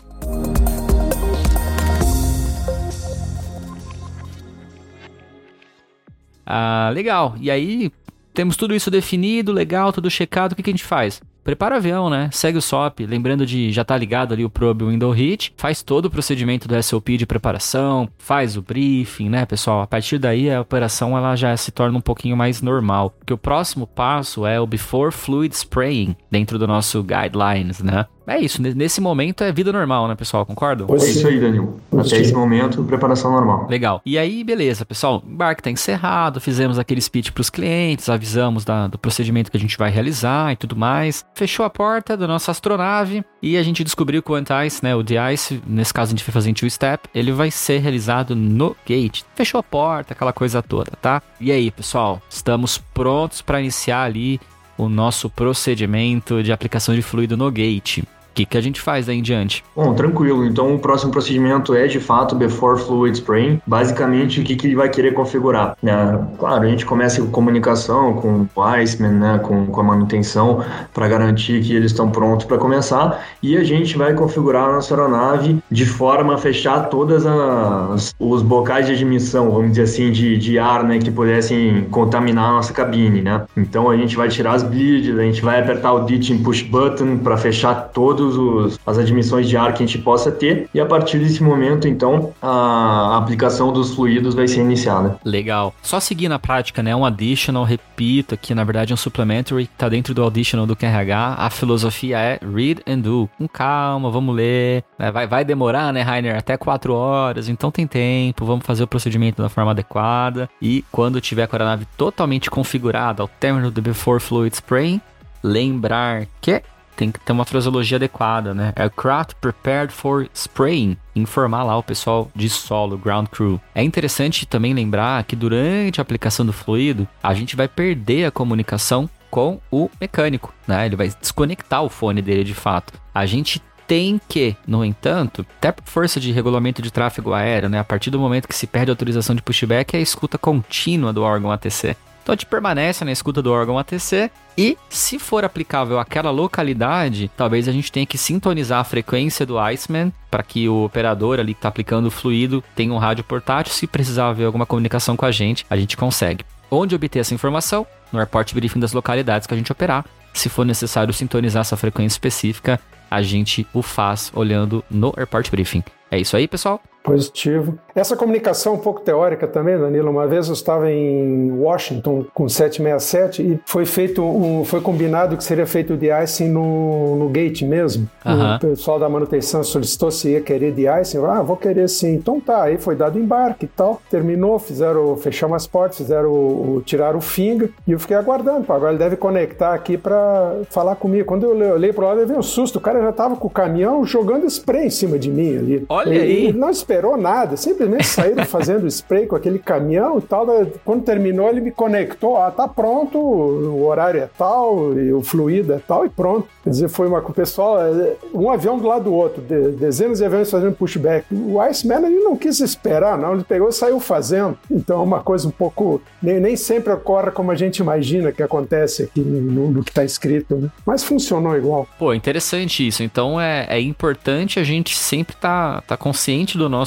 Ah, legal. E aí, temos tudo isso definido, legal, tudo checado. O que, que a gente faz? Prepara o avião, né? Segue o SOP, lembrando de já tá ligado ali o probe window hit, faz todo o procedimento do SOP de preparação, faz o briefing, né, pessoal? A partir daí a operação ela já se torna um pouquinho mais normal. Que o próximo passo é o before fluid spraying dentro do nosso guidelines, né? É isso, nesse momento é vida normal, né, pessoal? Concordam? É isso aí, Danilo. Até esse momento, preparação normal. Legal. E aí, beleza, pessoal. O embarque tá encerrado, fizemos aquele speech para os clientes, avisamos da, do procedimento que a gente vai realizar e tudo mais. Fechou a porta da nossa astronave e a gente descobriu que o anti-ice, né, o de-ice, nesse caso a gente vai fazer em two-step, ele vai ser realizado no gate. Fechou a porta, aquela coisa toda, tá? E aí, pessoal, estamos prontos para iniciar ali o nosso procedimento de aplicação de fluido no gate que, que a gente faz daí em diante? Bom, tranquilo. Então o próximo procedimento é de fato Before Fluid Spraying. Basicamente, o que, que ele vai querer configurar? Né? Claro, a gente começa com comunicação com o Iceman, né? com, com a manutenção, para garantir que eles estão prontos para começar. E a gente vai configurar a nossa aeronave de forma a fechar todas as os bocais de admissão, vamos dizer assim, de, de ar, né? que pudessem contaminar a nossa cabine, né? Então a gente vai tirar as bleeds, a gente vai apertar o ditching push button para fechar todos todas as admissões de ar que a gente possa ter e a partir desse momento, então, a aplicação dos fluidos vai ser iniciada. Legal. Só seguir na prática, né? Um additional, repito aqui, na verdade, é um supplementary que tá dentro do additional do QRH. A filosofia é read and do. Com calma, vamos ler. Né? Vai, vai demorar, né, Rainer? Até quatro horas, então tem tempo. Vamos fazer o procedimento da forma adequada. E quando tiver a nave totalmente configurada ao término do Before Fluid Spraying, lembrar que tem que ter uma fraseologia adequada, né? Aircraft prepared for spraying. Informar lá o pessoal de solo, ground crew. É interessante também lembrar que durante a aplicação do fluido, a gente vai perder a comunicação com o mecânico, né? Ele vai desconectar o fone dele de fato. A gente tem que, no entanto, até por força de regulamento de tráfego aéreo, né? A partir do momento que se perde a autorização de pushback, é a escuta contínua do órgão ATC. Então a gente permanece na escuta do órgão ATC e, se for aplicável àquela localidade, talvez a gente tenha que sintonizar a frequência do Iceman para que o operador ali que está aplicando o fluido tenha um rádio portátil. Se precisar haver alguma comunicação com a gente, a gente consegue. Onde obter essa informação? No airport briefing das localidades que a gente operar. Se for necessário sintonizar essa frequência específica, a gente o faz olhando no airport briefing. É isso aí, pessoal? Positivo. Essa comunicação um pouco teórica também, Danilo. Uma vez eu estava em Washington com 767 e foi feito um, foi combinado que seria feito o de-icing no, no gate mesmo. O pessoal da manutenção solicitou se ia querer de-icing. Ah, vou querer sim. Então tá, aí foi dado embarque e tal. Terminou, fizeram, fechamos as portas, fizeram o, tirar o finger e eu fiquei aguardando. Agora ele deve conectar aqui para falar comigo. Quando eu olhei pro lado, eu vi um susto. O cara já tava com o caminhão jogando spray em cima de mim ali. Olha aí! Não esperava esperou nada, simplesmente saíram fazendo spray com aquele caminhão e tal. Quando terminou, ele me conectou, ah, tá pronto, o horário é tal, e o fluido é tal, e pronto. Quer dizer, foi uma o pessoal, é, um avião do lado do outro, dezenas de aviões fazendo pushback. O Iceman ele não quis esperar, não, ele pegou e saiu fazendo. Então é uma coisa um pouco. Nem, nem sempre ocorre como a gente imagina que acontece aqui no, no que está escrito, né? Mas funcionou igual. Pô, interessante isso. Então é, é importante a gente sempre estar tá, tá consciente do nosso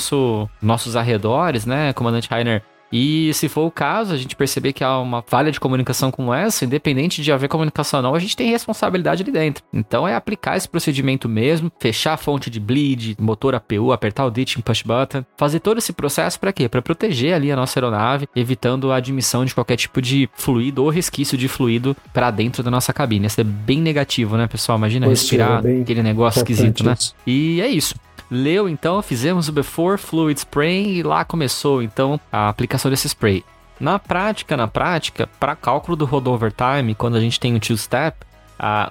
nossos arredores, né, comandante Rainer? E se for o caso, a gente perceber que há uma falha de comunicação como essa, independente de haver comunicação ou não, a gente tem responsabilidade ali dentro. Então é aplicar esse procedimento mesmo, fechar a fonte de bleed, motor APU, apertar o ditching push button, fazer todo esse processo para quê? Para proteger ali a nossa aeronave, evitando a admissão de qualquer tipo de fluido ou resquício de fluido para dentro da nossa cabine. Isso é bem negativo, né, pessoal? Imagina respirar é, aquele negócio esquisito, né? E é isso. Leu então, fizemos o Before Fluid Spray e lá começou então a aplicação desse spray. Na prática, na prática, para cálculo do rollover time, quando a gente tem o two-step,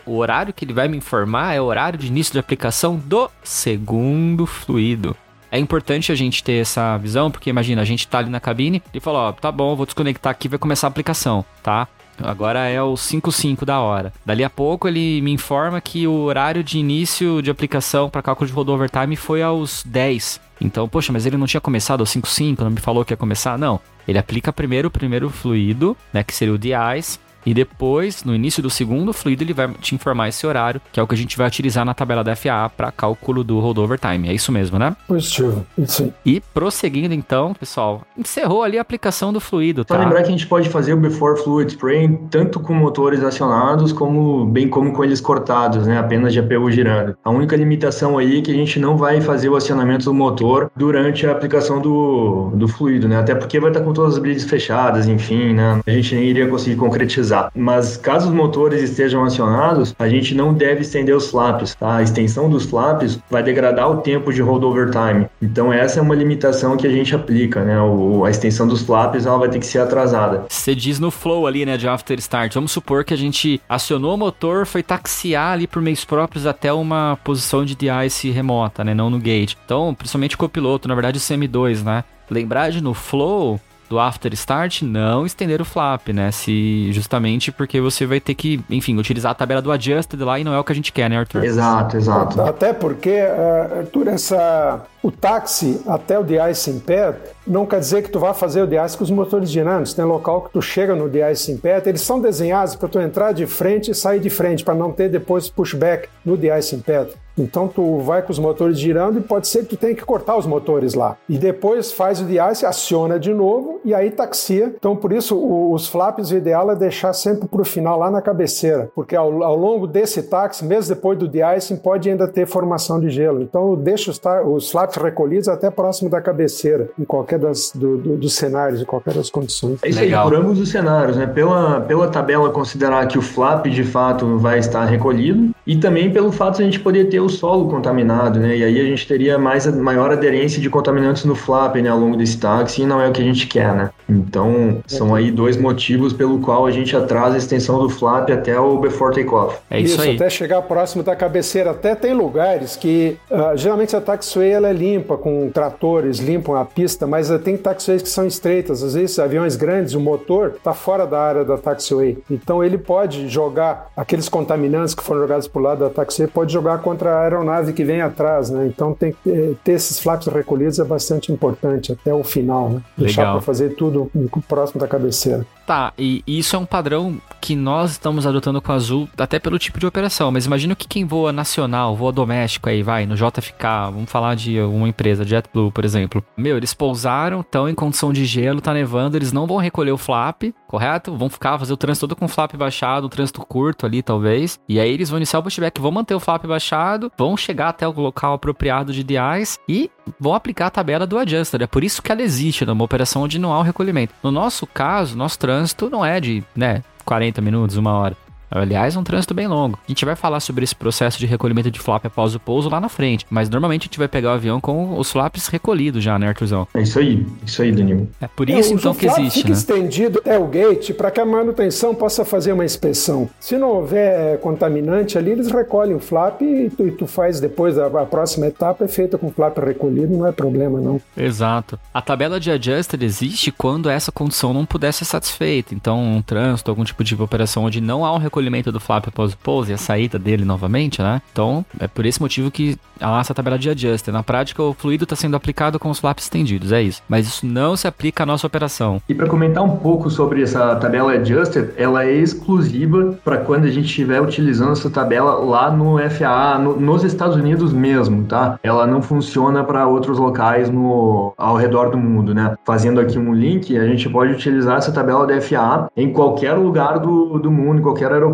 o horário que ele vai me informar é o horário de início de aplicação do segundo fluido. É importante a gente ter essa visão, porque imagina, a gente tá ali na cabine e fala, ó, tá bom, vou desconectar aqui, vai começar a aplicação, tá? Agora é o 55 da hora. Dali a pouco ele me informa que o horário de início de aplicação para cálculo de rollover time foi aos 10. Então, poxa, mas ele não tinha começado aos 55, não me falou que ia começar? Não. Ele aplica primeiro o primeiro fluido, né, que seria o de-ice, e depois, no início do segundo fluido, ele vai te informar esse horário, que é o que a gente vai utilizar na tabela da FAA para cálculo do rollover time. É isso mesmo, né? Positivo, sim. E prosseguindo então, pessoal, encerrou ali a aplicação do fluido, tá? Só lembrar que a gente pode fazer o before fluid spraying tanto com motores acionados, como bem como com eles cortados, né? Apenas de APU girando. A única limitação aí é que a gente não vai fazer o acionamento do motor durante a aplicação do, do fluido, né? Até porque vai estar com todas as brilhas fechadas, enfim, né? A gente nem iria conseguir concretizar mas caso os motores estejam acionados, a gente não deve estender os flaps. Tá? A extensão dos flaps vai degradar o tempo de rollover time. Então essa é uma limitação que a gente aplica, né? O, a extensão dos flaps ela vai ter que ser atrasada. Você diz no flow ali, né, de after start. Vamos supor que a gente acionou o motor, foi taxiar ali por meios próprios até uma posição de de-ice remota, né, não no gate. Então, principalmente copiloto, na verdade o CM2, né? Lembrar de no flow do after start, não estender o flap, né? Se justamente porque você vai ter que, enfim, utilizar a tabela do adjusted lá e não é o que a gente quer, né, Arthur? Exato, exato. Até porque, uh, Arthur, essa o táxi até o de-ice em pé não quer dizer que tu vá fazer o de-ice com os motores dinâmicos. Tem local que tu chega no de-ice em pé, eles são desenhados para tu entrar de frente e sair de frente, para não ter depois pushback no de-ice em pé. Então tu vai com os motores girando e pode ser que tu tenha que cortar os motores lá. E depois faz o de-ice, aciona de novo e aí taxia. Então por isso os flaps o ideal é deixar sempre para o final lá na cabeceira, porque ao, ao longo desse táxi, mesmo depois do de-icing, pode ainda ter formação de gelo. Então deixa os, os flaps recolhidos até próximo da cabeceira, em qualquer das, do, do, dos cenários, em qualquer das condições. É isso aí, por ambos os cenários, né? Pela, pela tabela considerar que o flap de fato vai estar recolhido e também pelo fato de a gente poder ter o solo contaminado, né? E aí a gente teria mais, maior aderência de contaminantes no flap, né, ao longo desse táxi e não é o que a gente quer, né? Então, são aí dois motivos pelo qual a gente atrasa a extensão do flap até o before takeoff. É isso, isso aí. até chegar próximo da cabeceira. Até tem lugares que, uh, geralmente a taxiway ela é limpa, com tratores, limpam a pista, mas tem taxiways que são estreitas. Às vezes, aviões grandes, o motor está fora da área da taxiway. Então, ele pode jogar aqueles contaminantes que foram jogados por lado da taxiway, pode jogar contra a aeronave que vem atrás, né? Então, tem que ter, ter esses flaps recolhidos é bastante importante até o final, né? Deixar para fazer tudo próximo da cabeceira. Tá, e isso é um padrão que nós estamos adotando com a Azul, até pelo tipo de operação, mas imagina que quem voa nacional, voa doméstico aí, vai, no JFK, vamos falar de uma empresa, JetBlue, por exemplo. Meu, eles pousaram, estão em condição de gelo, tá nevando, eles não vão recolher o flap, correto? Vão ficar, fazer o trânsito todo com o flap baixado, um trânsito curto ali, talvez. E aí eles vão iniciar o pushback, vão manter o flap baixado, vão chegar até o local apropriado de DIs e vão aplicar a tabela do adjuster. É por isso que ela existe numa operação onde não há o recolhimento. No nosso caso, nosso trânsito não é de, né, 40 minutos, uma hora. Aliás, é um trânsito bem longo. A gente vai falar sobre esse processo de recolhimento de flap após o pouso lá na frente, mas normalmente a gente vai pegar o avião com os flaps recolhidos já, né, Arthurzão? É isso aí, isso aí, Danilo. É por isso, é, então, que existe, fica né? estendido até o gate para que a manutenção possa fazer uma inspeção. Se não houver contaminante ali, eles recolhem o flap e tu, e tu faz depois, a, a, próxima etapa é feita com o flap recolhido, não é problema não. Exato. A tabela de adjuster existe quando essa condição não puder ser satisfeita. Então, um trânsito, algum tipo de operação onde não há um recolhimento do flap após o pouso e a saída dele novamente, né? Então, é por esse motivo que há essa tabela de adjuster. Na prática, o fluido está sendo aplicado com os flaps estendidos, é isso. Mas isso não se aplica à nossa operação. E para comentar um pouco sobre essa tabela adjuster, ela é exclusiva para quando a gente estiver utilizando essa tabela lá no FAA, no, nos Estados Unidos mesmo, tá? Ela não funciona para outros locais no, ao redor do mundo, né? Fazendo aqui um link, a gente pode utilizar essa tabela da FAA em qualquer lugar do, do mundo, em qualquer aeroporto.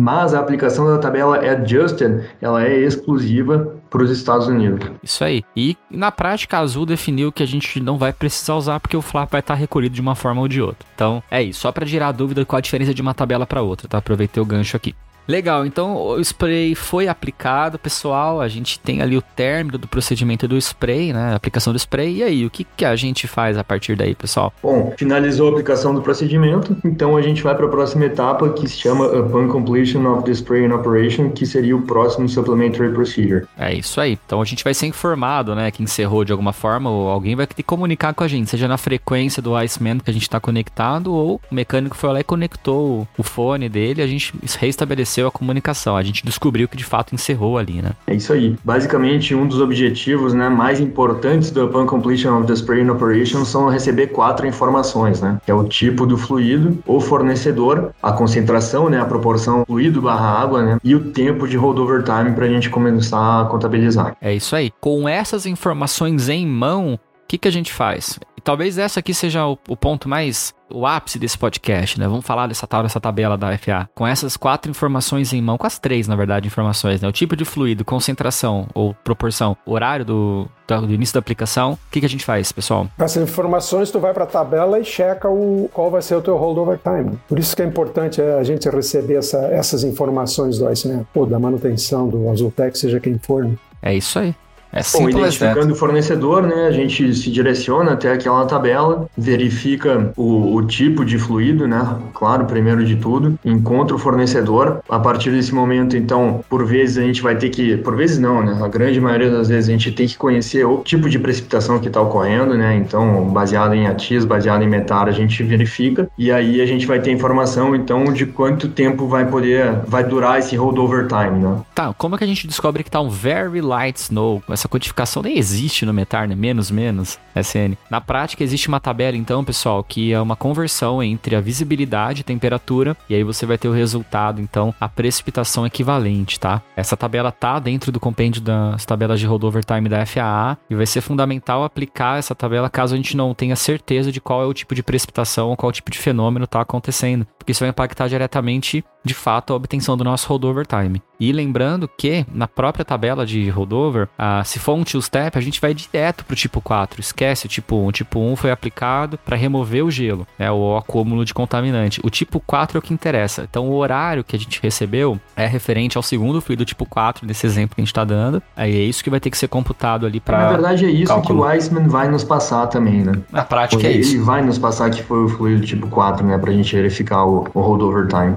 Mas a aplicação da tabela adjusted, ela é exclusiva para os Estados Unidos. Isso aí. E na prática, a Azul definiu que a gente não vai precisar usar porque o flap vai estar recolhido de uma forma ou de outra. Então, é isso. Só para gerar dúvida qual a diferença de uma tabela para outra, tá? Aproveitei o gancho aqui. Legal, então o spray foi aplicado, pessoal. A gente tem ali o término do procedimento do spray, né? A aplicação do spray. E aí, o que, que a gente faz a partir daí, pessoal? Bom, finalizou a aplicação do procedimento, então a gente vai para a próxima etapa que se chama Upon Completion of the Spray in Operation, que seria o próximo Supplementary Procedure. É isso aí. Então a gente vai ser informado, né? Que encerrou de alguma forma, ou alguém vai ter que comunicar com a gente, seja na frequência do Iceman que a gente está conectado, ou o mecânico foi lá e conectou o fone dele, a gente reestabeleceu aconteceu a comunicação. A gente descobriu que de fato encerrou ali, né? É isso aí. Basicamente, um dos objetivos né, mais importantes do Upon Completion of the Spraying Operation são receber quatro informações, né? Que é o tipo do fluido, o fornecedor, a concentração, né, a proporção fluido barra água, né? E o tempo de holdover time para a gente começar a contabilizar. É isso aí. Com essas informações em mão, o que, que a gente faz? Talvez essa aqui seja o, o ponto mais o ápice desse podcast, né? Vamos falar dessa tal dessa tabela da FA. Com essas quatro informações em mão, com as três, na verdade, informações, né? O tipo de fluido, concentração ou proporção, horário do, do início da aplicação. O que, que a gente faz, pessoal? Essas informações, tu vai para a tabela e checa o, qual vai ser o teu holdover time. Por isso que é importante a gente receber essa, essas informações do Iceman, ou da manutenção, do Azultec, seja quem for. Né? É isso aí. É Bom, identificando o fornecedor, né, a gente se direciona até aquela tabela, verifica o, o, tipo de fluido, né, claro, primeiro de tudo, encontra o fornecedor. A partir desse momento, então, por vezes a gente vai ter que, por vezes não, né, a grande maioria das vezes a gente tem que conhecer o tipo de precipitação que está ocorrendo, né, então, baseado em ATIS, baseado em METAR, a gente verifica e aí a gente vai ter informação, então, de quanto tempo vai poder, vai durar esse holdover time, né. Tá, como é que a gente descobre que tá um very light snow, essa essa codificação nem existe no Metar, né? Menos, menos, SN. Na prática, existe uma tabela, então, pessoal, que é uma conversão entre a visibilidade e temperatura, e aí você vai ter o resultado, então, a precipitação equivalente, tá? Essa tabela tá dentro do compêndio das tabelas de rollover time da FAA, e vai ser fundamental aplicar essa tabela caso a gente não tenha certeza de qual é o tipo de precipitação ou qual tipo de fenômeno está acontecendo, porque isso vai impactar diretamente, de fato, a obtenção do nosso rollover time. E lembrando que, na própria tabela de rollover, a se for um two-step, a gente vai direto pro tipo 4. Esquece o tipo 1. O tipo 1 foi aplicado para remover o gelo, né, o acúmulo de contaminante. O tipo 4 é o que interessa. Então, o horário que a gente recebeu é referente ao segundo fluido tipo 4, nesse exemplo que a gente está dando. Aí é isso que vai ter que ser computado ali para. Na verdade, é isso cálculo. que o Iceman vai nos passar também, né? Na prática, é isso. Ele vai nos passar que foi o fluido tipo 4, né, para a gente verificar o, o time.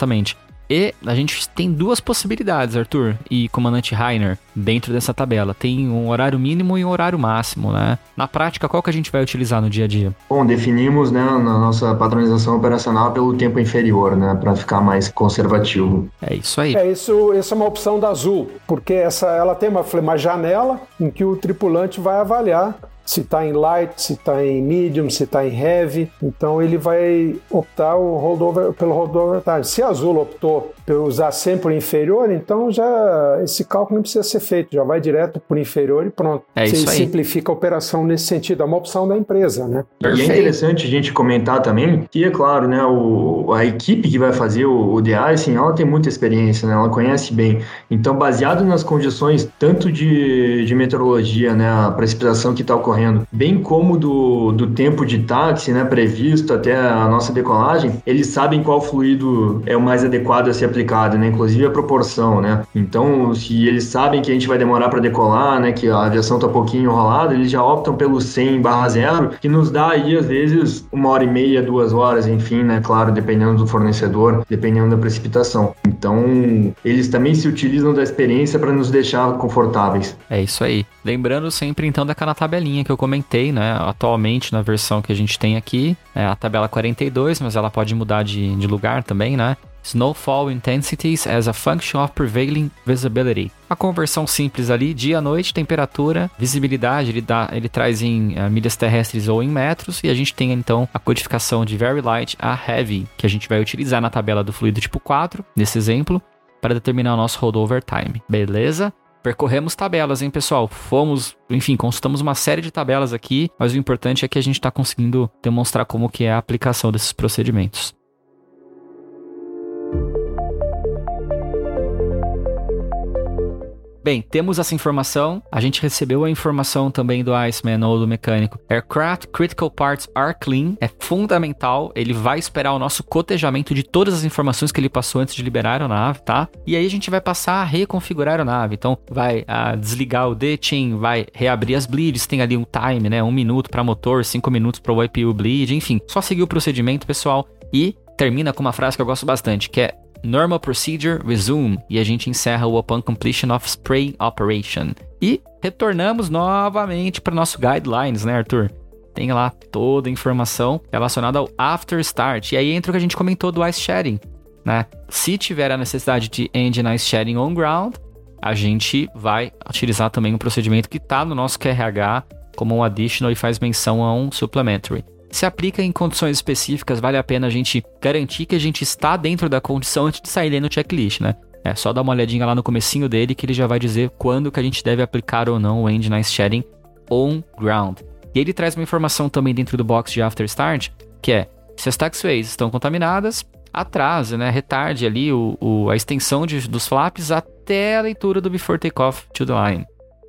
Exatamente. E a gente tem duas possibilidades, Arthur e comandante Rainer, dentro dessa tabela. Tem um horário mínimo e um horário máximo, né? Na prática, qual que a gente vai utilizar no dia a dia? Bom, definimos, né, na nossa padronização operacional pelo tempo inferior, né, para ficar mais conservativo. É isso aí. É isso, essa é uma opção da Azul, porque essa ela tem uma, uma janela em que o tripulante vai avaliar se está em light, se está em medium, se está em heavy. Então ele vai optar o holdover, pelo holdover time. Se a Azul optou por usar sempre o inferior, então já esse cálculo não precisa ser feito, já vai direto por inferior e pronto. É isso Você aí. simplifica a operação nesse sentido, é uma opção da empresa, né? Perfeito. E é interessante a gente comentar também que, é claro, né, o, a equipe que vai fazer o, o de-icing, ela tem muita experiência, né, ela conhece bem. Então, baseado nas condições tanto de, de meteorologia, né, a precipitação que está ocorrendo percorrendo, bem como do, do tempo de táxi, né, previsto até a nossa decolagem, eles sabem qual fluido é o mais adequado a ser aplicado, né, inclusive a proporção, né. Então, se eles sabem que a gente vai demorar para decolar, né, que a aviação tá pouquinho enrolada, eles já optam pelo 100 barra zero, que nos dá aí, às vezes, uma hora e meia, duas horas, enfim, né, claro, dependendo do fornecedor, dependendo da precipitação. Então, eles também se utilizam da experiência para nos deixar confortáveis. É isso aí. Lembrando sempre então daquela tabelinha que eu comentei, né? Atualmente na versão que a gente tem aqui, é a tabela 42, mas ela pode mudar de, de lugar também, né? Snowfall Intensities as a Function of Prevailing Visibility. A conversão simples ali, dia, noite, temperatura, visibilidade, ele, dá, ele traz em uh, milhas terrestres ou em metros, e a gente tem então a codificação de Very Light a Heavy, que a gente vai utilizar na tabela do fluido tipo 4, nesse exemplo, para determinar o nosso rollover time. Beleza? Percorremos tabelas, hein, pessoal? Fomos, enfim, consultamos uma série de tabelas aqui, mas o importante é que a gente está conseguindo demonstrar como que é a aplicação desses procedimentos. Bem, temos essa informação. A gente recebeu a informação também do Iceman ou do mecânico. Aircraft Critical Parts are clean. É fundamental. Ele vai esperar o nosso cotejamento de todas as informações que ele passou antes de liberar a aeronave, tá? E aí a gente vai passar a reconfigurar a aeronave. Então, vai a, desligar o ditching, vai reabrir as bleeds. Tem ali um time, né? Um minuto para motor, cinco minutos para o IPU bleed. Enfim, só seguir o procedimento, pessoal. E termina com uma frase que eu gosto bastante, que é Normal Procedure Resume e a gente encerra o Upon Completion of Spray Operation. E retornamos novamente para nosso guidelines, né, Arthur? Tem lá toda a informação relacionada ao After Start. E aí entra o que a gente comentou do Ice Shedding, né? Se tiver a necessidade de Engine Ice Shedding on ground, a gente vai utilizar também um procedimento que está no nosso QRH como um additional e faz menção a um supplementary se aplica em condições específicas, vale a pena a gente garantir que a gente está dentro da condição antes de sair no checklist, né? É só dar uma olhadinha lá no comecinho dele que ele já vai dizer quando que a gente deve aplicar ou não o Engine Ice Shedding on ground. E ele traz uma informação também dentro do box de After Start, que é se as taxiways estão contaminadas, atrase, né, retarde ali o, o, a extensão de, dos flaps até a leitura do before takeoff to the line.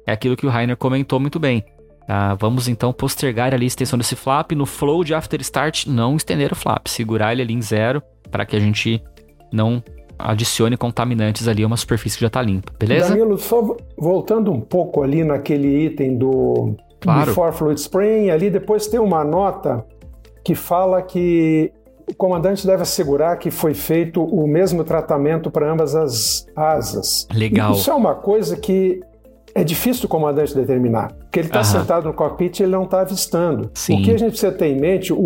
É aquilo que o Rainer comentou muito bem. Tá? Vamos então postergar ali a extensão desse flap. No flow de after start, não estender o flap, segurar ele ali em zero para que a gente não adicione contaminantes ali a uma superfície que já está limpa, beleza? Danilo, só voltando um pouco ali naquele item do claro. Before Fluid Spraying, ali depois tem uma nota que fala que o comandante deve assegurar que foi feito o mesmo tratamento para ambas as asas. Legal. Isso é uma coisa que é difícil o comandante determinar, porque ele está sentado no cockpit e ele não está avistando. Sim. O que a gente precisa ter em mente, o,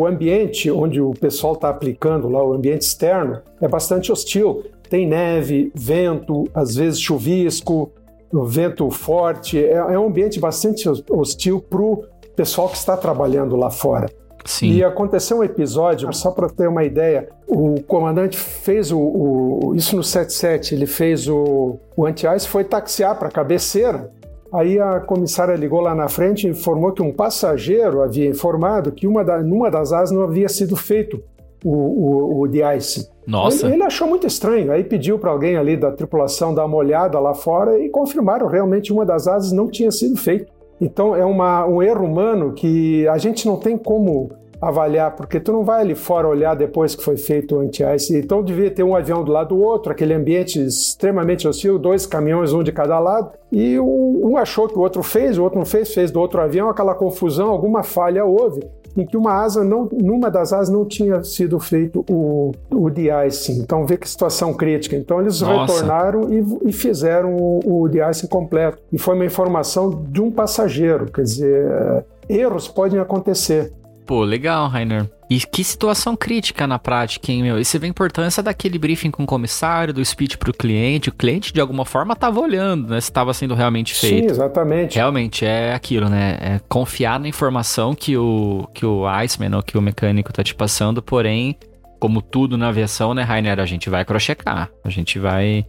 o ambiente onde o pessoal está aplicando lá, o ambiente externo, é bastante hostil. Tem neve, vento, às vezes chuvisco, vento forte. É, é um ambiente bastante hostil para o pessoal que está trabalhando lá fora. Sim. E aconteceu um episódio, só para ter uma ideia, o comandante fez o, o isso no 77, ele fez o, o anti-ice, foi taxiar para a cabeceira. Aí a comissária ligou lá na frente e informou que um passageiro havia informado que uma da, numa das asas não havia sido feito o, o, o de-ice. Nossa. Ele, ele, achou muito estranho, aí pediu para alguém ali da tripulação dar uma olhada lá fora e confirmaram realmente uma das asas não tinha sido feito. Então é uma, um erro humano que a gente não tem como avaliar, porque tu não vai ali fora olhar depois que foi feito o anti-ice. Então devia ter um avião do lado do outro, aquele ambiente extremamente hostil, dois caminhões, um de cada lado, e um achou que o outro fez, o outro não fez, fez do outro avião, aquela confusão, alguma falha houve em que uma asa não, numa das asas não tinha sido feito o, o de-icing. Então vê que situação crítica. Então eles Nossa. retornaram e, e, fizeram o, o de-icing completo. E foi uma informação de um passageiro, quer dizer, erros podem acontecer. Pô, legal, Rainer. E que situação crítica na prática, hein, meu? E você vê a importância daquele briefing com o comissário, do speech para o cliente. O cliente, de alguma forma, estava olhando, né? Se estava sendo realmente feito. Sim, exatamente. Realmente, é aquilo, né? É confiar na informação que o, que o Iceman ou que o mecânico tá te passando, porém, como tudo na aviação, né, Rainer? A gente vai crochecar. A gente vai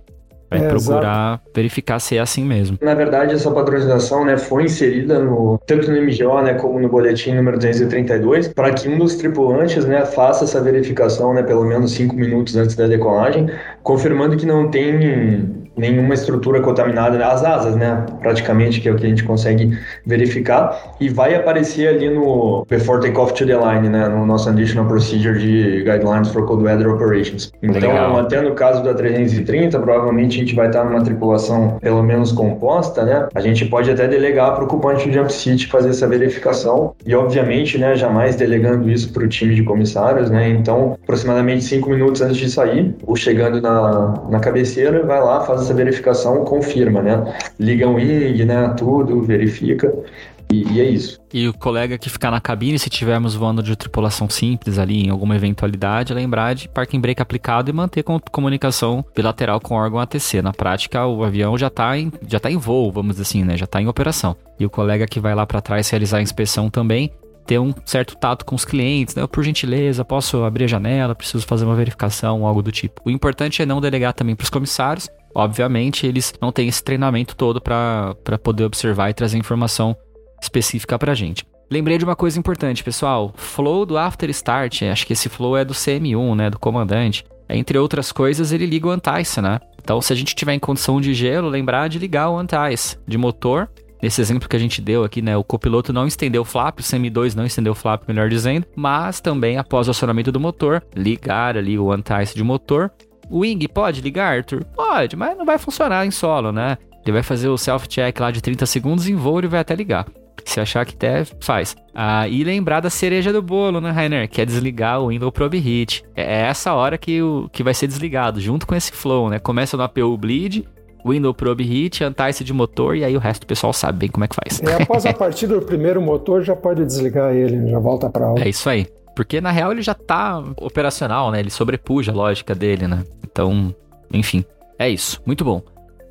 Vai é, procurar exato. verificar se é assim mesmo. Na verdade, essa padronização né, foi inserida no, tanto no MGO né, como no boletim número 232 para que um dos tripulantes né, faça essa verificação né, pelo menos cinco minutos antes da decolagem, confirmando que não tem nenhuma estrutura contaminada, as asas, né? Praticamente, que é o que a gente consegue verificar. E vai aparecer ali no Before Takeoff to the Line, né? No nosso Additional Procedure de Guidelines for Cold Weather Operations. Então, Legal. até no caso da 330, provavelmente a gente vai estar numa tripulação pelo menos composta, né? A gente pode até delegar para o ocupante do Jump Seat fazer essa verificação. E, obviamente, né, jamais delegando isso para o time de comissários, né? Então, aproximadamente cinco minutos antes de sair, ou chegando na, na cabeceira, vai lá, faz essa verificação, confirma, né? Liga o wing, né? Tudo, verifica. E, e, é isso. E o colega que ficar na cabine, se tivermos voando de tripulação simples ali em alguma eventualidade, lembrar de parking brake aplicado e manter comunicação bilateral com o órgão ATC. Na prática, o avião já está em, já tá em voo, vamos dizer assim, né? Já está em operação. E o colega que vai lá para trás realizar a inspeção também ter um certo tato com os clientes, né? Por gentileza, posso abrir a janela, preciso fazer uma verificação, algo do tipo. O importante é não delegar também para os comissários. Obviamente, eles não têm esse treinamento todo para poder observar e trazer informação específica para a gente. Lembrei de uma coisa importante, pessoal. Flow do After Start, acho que esse flow é do CM1, né? Do comandante. Entre outras coisas, ele liga o anti-ice, né? Então, se a gente tiver em condição de gelo, lembrar de ligar o anti-ice de motor Nesse exemplo que a gente deu aqui, né, o copiloto não estendeu o flap, o CM2 não estendeu o flap, melhor dizendo, mas também após o acionamento do motor, ligar ali o anti-ice de motor. O wing pode ligar, Arthur? Pode, mas não vai funcionar em solo, né? Ele vai fazer o self-check lá de 30 segundos em voo e vai até ligar. Se achar que der, faz. Ah, e lembrar da cereja do bolo, né, Rainer? Que é desligar o Window Probe Heat. É essa hora que, o, que vai ser desligado, junto com esse flow, né? Começa no APU Bleed, Window Probe Heat, anti de motor e aí o resto do pessoal sabe bem como é que faz. E após a partida do primeiro motor já pode desligar ele, já volta para aula. É isso aí. Porque na real ele já tá operacional, né? Ele sobrepuja a lógica dele, né? Então, enfim, é isso. Muito bom.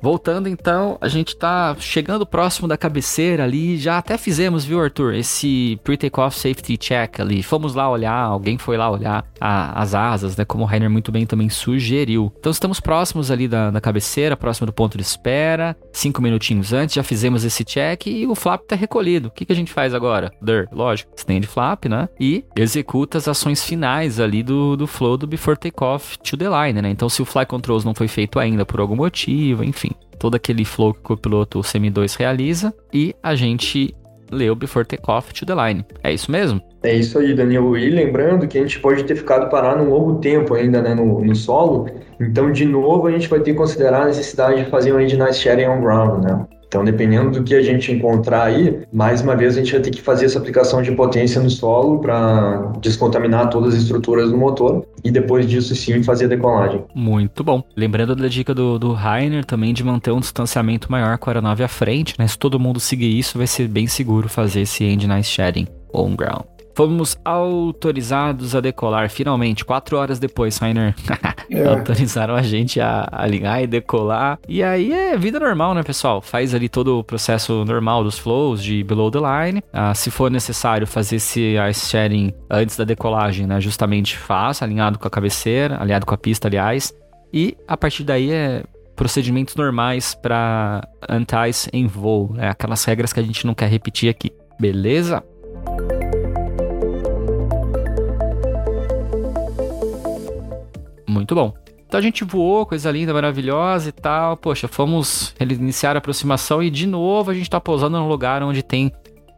Voltando então, a gente tá chegando próximo da cabeceira ali, já até fizemos, viu, Arthur, esse pre-takeoff safety check ali. Fomos lá olhar, alguém foi lá olhar a, as asas, né, como o Rainer muito bem também sugeriu. Então estamos próximos ali da, da cabeceira, próximo do ponto de espera, cinco minutinhos antes, já fizemos esse check e o flap tá recolhido. O que, que a gente faz agora? Der, lógico, stand flap, né, e executa as ações finais ali do, do flow do before takeoff to the line, né. Então se o fly controls não foi feito ainda por algum motivo, enfim, todo aquele flow que o piloto CM2 realiza e a gente o Before Takeoff to the Line. É isso mesmo? É isso aí, Daniel. E lembrando que a gente pode ter ficado parado um longo tempo ainda né, no, no solo, então de novo a gente vai ter que considerar a necessidade de fazer um engine sharing on ground, né? Então, dependendo do que a gente encontrar aí, mais uma vez a gente vai ter que fazer essa aplicação de potência no solo para descontaminar todas as estruturas do motor e depois disso sim fazer a decolagem. Muito bom. Lembrando da dica do, do Rainer também de manter um distanciamento maior com a aeronave à frente, né? Se todo mundo seguir isso, vai ser bem seguro fazer esse engine sharing on ground. Fomos autorizados a decolar finalmente, quatro horas depois, Rainer. É. Autorizaram a gente a alinhar e decolar. E aí é vida normal, né, pessoal? Faz ali todo o processo normal dos flows de below the line. Ah, se for necessário fazer esse ice sharing antes da decolagem, né, justamente faça, alinhado com a cabeceira, alinhado com a pista, aliás. E a partir daí é procedimentos normais para anti em voo. É aquelas regras que a gente não quer repetir aqui. Beleza? Muito bom. Então a gente voou, coisa linda, maravilhosa e tal. Poxa, fomos iniciar a aproximação e de novo a gente tá pousando num lugar onde tem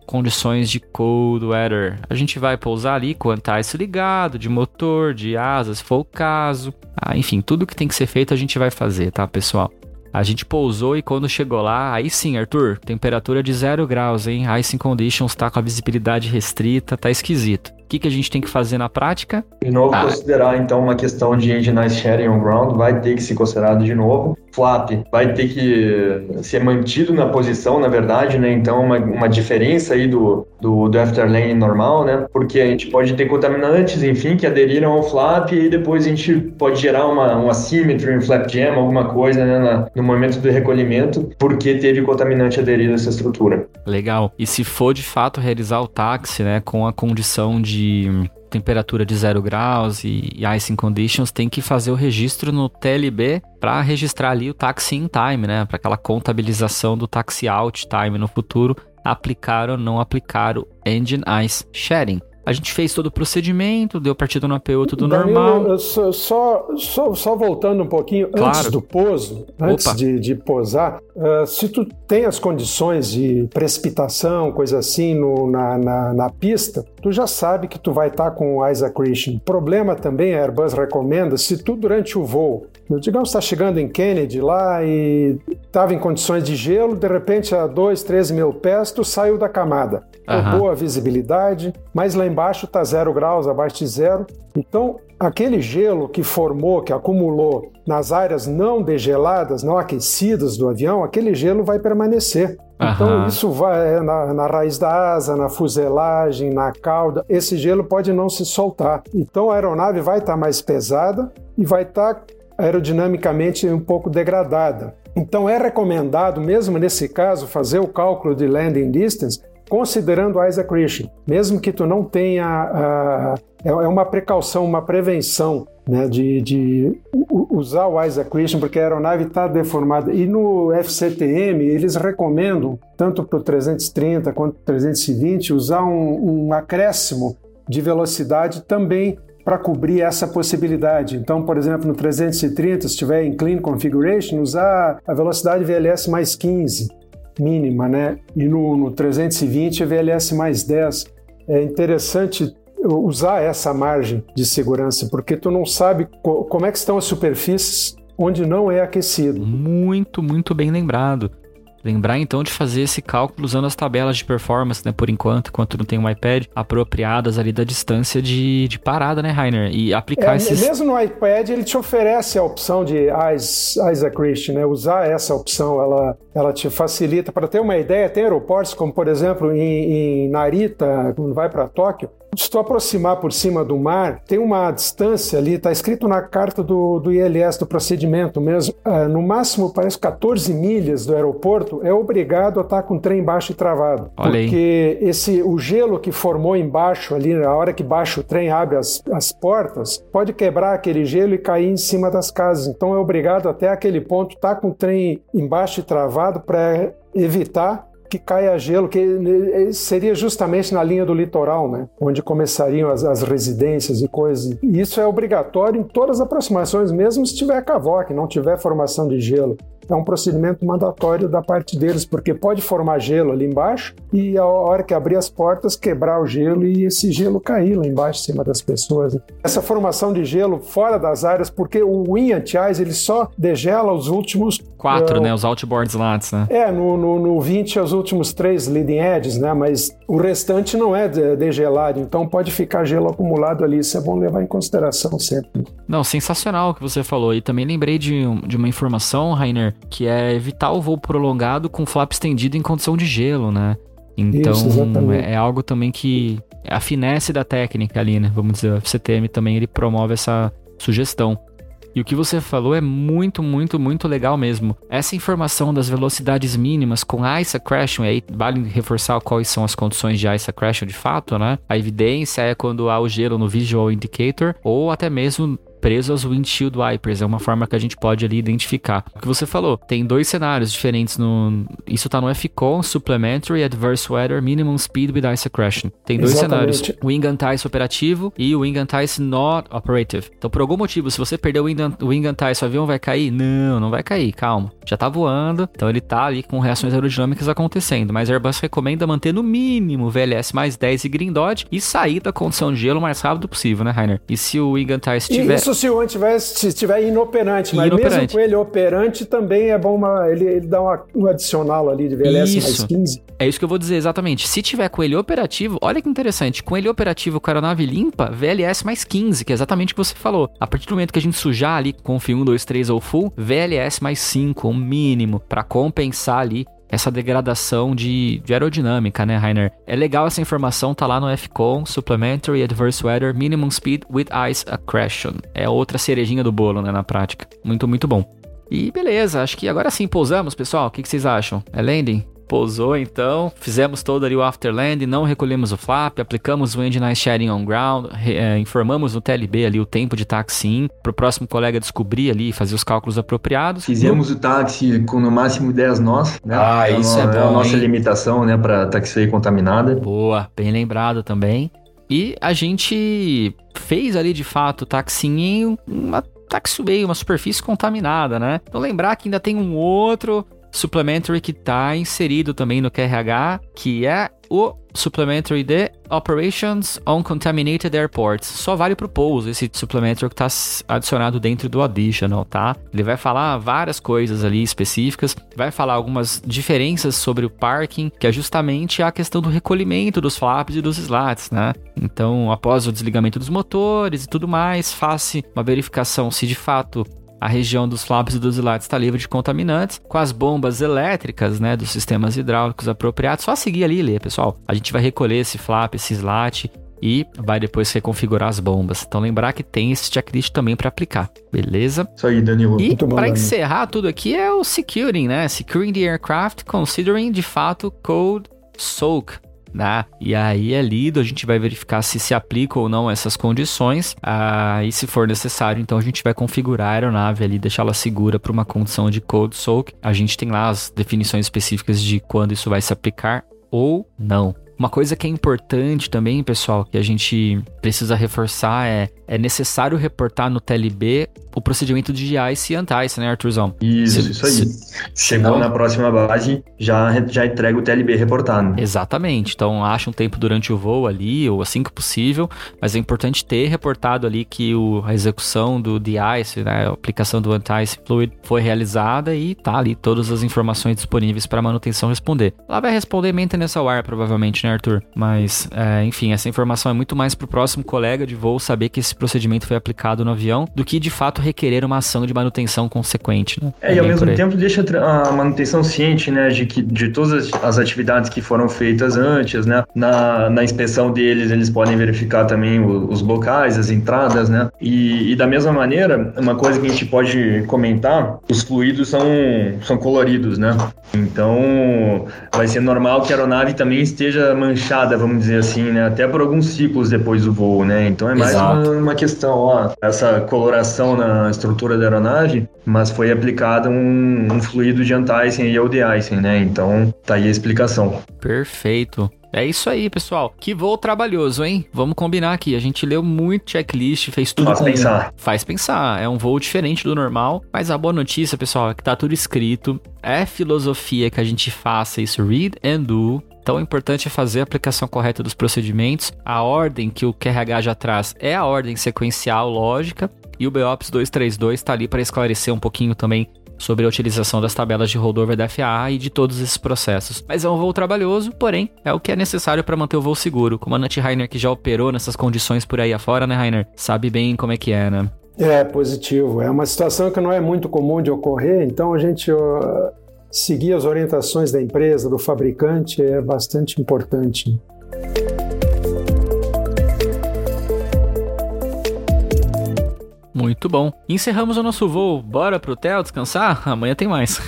condições de cold weather. A gente vai pousar ali com o anti ligado, de motor, de asas, se for o caso. Ah, enfim, tudo que tem que ser feito a gente vai fazer, tá, pessoal? A gente pousou e quando chegou lá, aí sim, Arthur, temperatura de 0 graus, hein? Icing conditions, tá com a visibilidade restrita, tá esquisito que, que a gente tem que fazer na prática? De novo, ah. considerar então uma questão de engine sharing on ground, vai ter que ser considerado de novo. Flap vai ter que ser mantido na posição, na verdade, né? Então, uma, uma diferença aí do, do, do afterlane normal, né? Porque a gente pode ter contaminantes, enfim, que aderiram ao flap e depois a gente pode gerar uma, uma asymmetry, um flap jam, alguma coisa, né? Na, no momento do recolhimento, porque teve contaminante aderido a essa estrutura. Legal. E se for de fato realizar o táxi, né, com a condição de temperatura de 0 graus e, e icing conditions, tem que fazer o registro no TLB para registrar ali o taxi in time, né? Para aquela contabilização do taxi out time no futuro, aplicar ou não aplicar o engine ice sharing. A gente fez todo o procedimento, deu partida no APU tudo Danilo, normal. Só, só, só, voltando um pouquinho, claro. antes do pouso, antes de, de pousar, uh, se tu tem as condições de precipitação, coisa assim, no, na, na, na, pista, tu já sabe que tu vai estar tá com o Isaac Christian. Problema também, a Airbus recomenda, se tu durante o voo, digamos está chegando em Kennedy lá e estava em condições de gelo, de repente a 2, 13 mil pés, tu saiu da camada. Uhum. Boa visibilidade, mas lá embaixo está zero graus, abaixo de zero. Então, aquele gelo que formou, que acumulou nas áreas não degeladas, não aquecidas do avião, aquele gelo vai permanecer. Então, isso vai é, na, na, raiz da asa, na fuselagem, na cauda. Esse gelo pode não se soltar. Então, a aeronave vai estar tá mais pesada e vai estar tá aerodinamicamente um pouco degradada. Então, é recomendado, mesmo nesse caso, fazer o cálculo de landing distance considerando Isaac Christian, mesmo que tu não tenha uh, é uma precaução, uma prevenção né, de, de, usar o Isaac Christian porque a aeronave está deformada. E no FCTM eles recomendam tanto para o 330 quanto para o 320 usar um, um acréscimo de velocidade também para cobrir essa possibilidade. Então, por exemplo, no 330, se estiver em clean configuration, usar a velocidade VLS mais 15 mínima, né? E no, no 320 VLS mais 10. É interessante usar essa margem de segurança, porque tu não sabe co como é que estão as superfícies onde não é aquecido. Muito, muito bem lembrado. Lembrar então de fazer esse cálculo usando as tabelas de performance, né, por enquanto, enquanto não tem um iPad, apropriadas ali da distância de, de parada, né, Rainer? E aplicar é, esses... Mesmo no iPad, ele te oferece a opção de Isaac Christian, né? Usar essa opção, ela, ela te facilita. Para ter uma ideia, tem aeroportos como, por exemplo, em, em Narita, quando vai para Tóquio, se tu aproximar por cima do mar, tem uma distância ali, está escrito na carta do, do ILS, do procedimento mesmo, uh, no máximo parece 14 milhas do aeroporto, é obrigado a estar com o trem embaixo e travado. Olha porque esse, o gelo que formou embaixo ali, na hora que baixa o trem, abre as, as portas, pode quebrar aquele gelo e cair em cima das casas. Então é obrigado até aquele ponto estar tá com o trem embaixo e travado para evitar que caia gelo, que eh, seria justamente na linha do litoral, né? onde começariam as, as residências e coisas. E isso é obrigatório em todas as aproximações, mesmo se tiver cavoque, não tiver formação de gelo é um procedimento mandatório da parte deles, porque pode formar gelo ali embaixo e a hora que abrir as portas quebrar o gelo e esse gelo cair lá embaixo em cima das pessoas. Essa formação de gelo fora das áreas, porque o Wing Anti-Ice ele só degela os últimos quatro, uh, né, os outboard slats, né? É, no, no, no 20 os últimos três leading edges, né, mas o restante não é degelado, então pode ficar gelo acumulado ali, isso é bom levar em consideração sempre. Não, sensacional o que você falou e também lembrei de, de uma informação, Rainer, que é evitar o voo prolongado com flap estendido em condição de gelo, né? Então Isso, é, é algo também que a finesse da técnica ali, né? Vamos dizer, o FCTM também ele promove essa sugestão. E o que você falou é muito, muito, muito legal mesmo. Essa informação das velocidades mínimas com ISA crashing, aí vale reforçar quais são as condições de ISA crashing de fato, né? A evidência é quando há o gelo no Visual Indicator ou até mesmo preso aos windshield wipers. É uma forma que a gente pode ali identificar. O que você falou, tem dois cenários diferentes no. Isso tá no FCON, Supplementary Adverse Weather Minimum Speed with Ice Accretion. Tem dois Exatamente. cenários: Wing Antice operativo e o Wing Antice not operative. Então, por algum motivo, se você perder o Wing, wing Antice, o avião vai cair? Não, não vai cair, calma. Já tá voando, então ele tá ali com reações aerodinâmicas acontecendo. Mas a Airbus recomenda manter no mínimo VLS mais 10 e Green Dot e sair da condição de gelo o mais rápido possível, né, Rainer? E se o Wing Antice tiver. Isso se o antivesse estiver inoperante, mas inoperante. mesmo com ele operante também é bom uma, ele, ele dá uma, um adicional ali de VLS isso. mais 15. É isso que eu vou dizer exatamente. Se tiver com ele operativo, olha que interessante, com ele operativo com a aeronave limpa, VLS mais 15, que é exatamente o que você falou. A partir do momento que a gente sujar ali com o 1, 2, 3 ou full, VLS mais 5, um mínimo, para compensar ali essa degradação de, de, aerodinâmica, né, Rainer? É legal essa informação, tá lá no FCON, Supplementary Adverse Weather Minimum Speed with Ice Accretion. É outra cerejinha do bolo, né, na prática. Muito, muito bom. E beleza, acho que agora sim pousamos, pessoal. O que, que vocês acham? É landing? Pousou então, fizemos todo ali o afterland, não recolhemos o flap, aplicamos o engine sharing on ground, é, informamos no TLB ali o tempo de taxi para o próximo colega descobrir ali e fazer os cálculos apropriados. Fizemos o táxi com no máximo 10 nós, né? Ah, é isso é, bom, é a nossa hein? limitação, né, para taxi contaminada. Boa, bem lembrado também. E a gente fez ali de fato o taxinho em uma taxiway, uma superfície contaminada, né? Então lembrar que ainda tem um outro supplementary que está inserido também no QRH, que é o Supplementary de Operations on Contaminated Airports. Só vale para o pouso esse supplementary que está adicionado dentro do Additional, tá? Ele vai falar várias coisas ali específicas, vai falar algumas diferenças sobre o parking, que é justamente a questão do recolhimento dos flaps e dos slats, né? Então, após o desligamento dos motores e tudo mais, faça uma verificação se de fato a região dos flaps e dos slats está livre de contaminantes, com as bombas elétricas, né, dos sistemas hidráulicos apropriados. Só seguir ali e ler, pessoal. A gente vai recolher esse flap, esse slat e vai depois reconfigurar as bombas. Então lembrar que tem esse checklist também para aplicar, beleza? Isso aí, Danilo. E para encerrar tudo aqui é o securing, né? Securing the aircraft considering de fato code soak né? E aí é lido, a gente vai verificar se se aplica ou não essas condições. Ah, e se for necessário, então a gente vai configurar a aeronave ali, deixá-la segura para uma condição de code soak. A gente tem lá as definições específicas de quando isso vai se aplicar ou não. Uma coisa que é importante também, pessoal, que a gente precisa reforçar é é necessário reportar no TLB o procedimento de ICE e anti-ICE, né, Arthurzão? Isso, se, isso aí. Se, Chegou na próxima base, já, já entrega o TLB reportado. Exatamente. Então, acha um tempo durante o voo ali, ou assim que possível, mas é importante ter reportado ali que o, a execução do DICE, né, a aplicação do anti-ICE fluid foi realizada e tá ali todas as informações disponíveis para a manutenção responder. Ela vai responder maintenance ao ar, provavelmente, né, Arthur? Mas, é, enfim, essa informação é muito mais para o próximo colega de voo saber que esse procedimento foi aplicado no avião do que de fato requerer uma ação de manutenção consequente. Né? É, e ao mesmo tempo deixa a manutenção ciente, né, de que de todas as atividades que foram feitas antes, né, na, na inspeção deles eles podem verificar também os, os locais, as entradas, né, e, e, da mesma maneira, uma coisa que a gente pode comentar, os fluidos são, são coloridos, né, então vai ser normal que a aeronave também esteja manchada, vamos dizer assim, né, até por alguns ciclos depois do voo, né, então é mais uma, uma uma questão, ó, essa coloração na estrutura da aeronave, mas foi aplicado um, um fluido de anti-icing e de-icing, né? Então, tá aí a explicação. Perfeito. É isso aí, pessoal. Que voo trabalhoso, hein? Vamos combinar aqui. A gente leu muito checklist, fez tudo Faz com... pensar. Faz pensar. É um voo diferente do normal. Mas a boa notícia, pessoal, é que tá tudo escrito. É filosofia que a gente faça isso read and do. Então, o importante é fazer a aplicação correta dos procedimentos. A ordem que o QRH já traz é a ordem sequencial lógica. E o BOPS 232 está ali para esclarecer um pouquinho também sobre a utilização das tabelas de rollover da FAA e de todos esses processos. Mas é um voo trabalhoso, porém, é o que é necessário para manter o voo seguro. O comandante Rainer, que já operou nessas condições por aí afora, né, Rainer? Sabe bem como é que é, né? É, positivo. É uma situação que não é muito comum de ocorrer, então a gente uh, seguir as orientações da empresa, do fabricante, é bastante importante. Muito bom. Encerramos o nosso voo. Bora pro hotel descansar? Amanhã tem mais.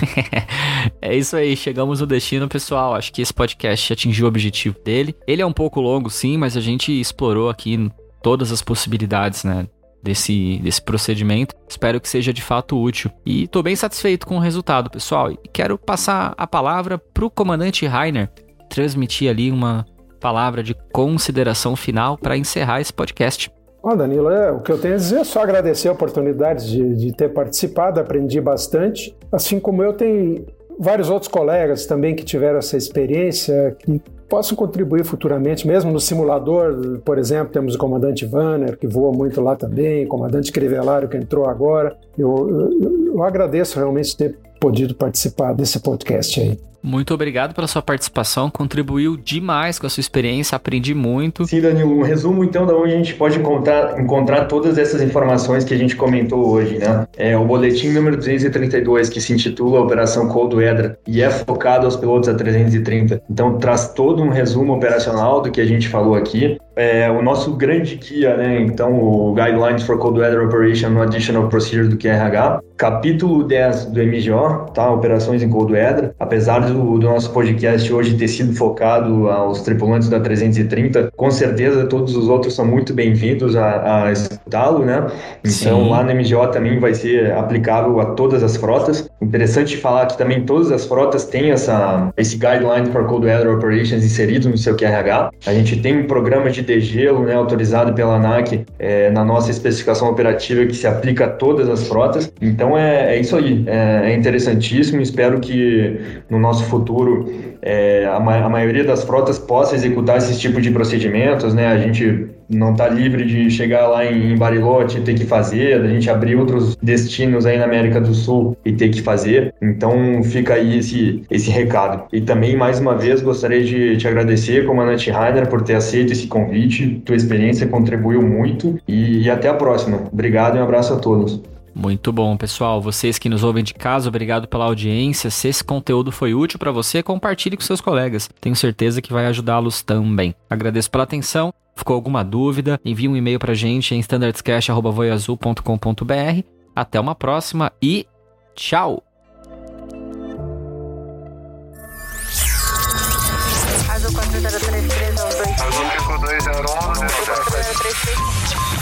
é isso aí, chegamos no destino, pessoal. Acho que esse podcast atingiu o objetivo dele. Ele é um pouco longo, sim, mas a gente explorou aqui todas as possibilidades, né? Desse, desse procedimento. Espero que seja de fato útil. E estou bem satisfeito com o resultado, pessoal. E quero passar a palavra para o comandante Rainer transmitir ali uma palavra de consideração final para encerrar esse podcast. Bom, Danilo, é, o que eu tenho a dizer é só agradecer a oportunidade de, de ter participado, aprendi bastante. Assim como eu, tenho vários outros colegas também que tiveram essa experiência, que possam contribuir futuramente, mesmo no simulador, por exemplo, temos o comandante Vanner, que voa muito lá também, o comandante Crivellaro, que entrou agora. Eu, eu, eu agradeço realmente ter podido participar desse podcast aí. Muito obrigado pela sua participação, contribuiu demais com a sua experiência, aprendi muito. Sim, Danilo, um resumo então da onde a gente pode encontrar, encontrar todas essas informações que a gente comentou hoje, né? É o boletim número 232, que se intitula Operação Cold Weather e é focado aos pilotos a 330. Então traz todo um resumo operacional do que a gente falou aqui. É o nosso grande guia, né? Então o Guidelines for Cold Weather Operation no Additional Procedure do QRH, capítulo 10 do MGO, tá? Operações em Cold Weather, apesar de do, do nosso podcast hoje ter sido focado aos tripulantes da 330, com certeza todos os outros são muito bem-vindos a, a escutá-lo, né? Então Sim. lá no MGO também vai ser aplicável a todas as frotas. Interessante falar que também todas as frotas têm essa, esse Guideline for Cold Weather Operations inserido no seu QRH. A gente tem um programa de degelo né, autorizado pela ANAC é, na nossa especificação operativa que se aplica a todas as frotas. Então é, é isso aí, é, é interessantíssimo. Espero que no nosso futuro é, a, ma a, maioria das frotas possa executar esse tipo de procedimentos, né? A gente não está livre de chegar lá em Bariloche e ter que fazer, a gente abrir outros destinos aí na América do Sul e ter que fazer. Então fica aí esse, esse recado. E também, mais uma vez, gostaria de te agradecer, comandante Rainer, por ter aceito esse convite. Tua experiência contribuiu muito e, e até a próxima. Obrigado e um abraço a todos. Muito bom, pessoal. Vocês que nos ouvem de casa, obrigado pela audiência. Se esse conteúdo foi útil para você, compartilhe com seus colegas. Tenho certeza que vai ajudá-los também. Agradeço pela atenção. Ficou alguma dúvida? Envie um e-mail para a gente em standardscast.voiazul.com.br. Até uma próxima e tchau!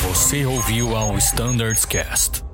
Você ouviu ao Standards Cast.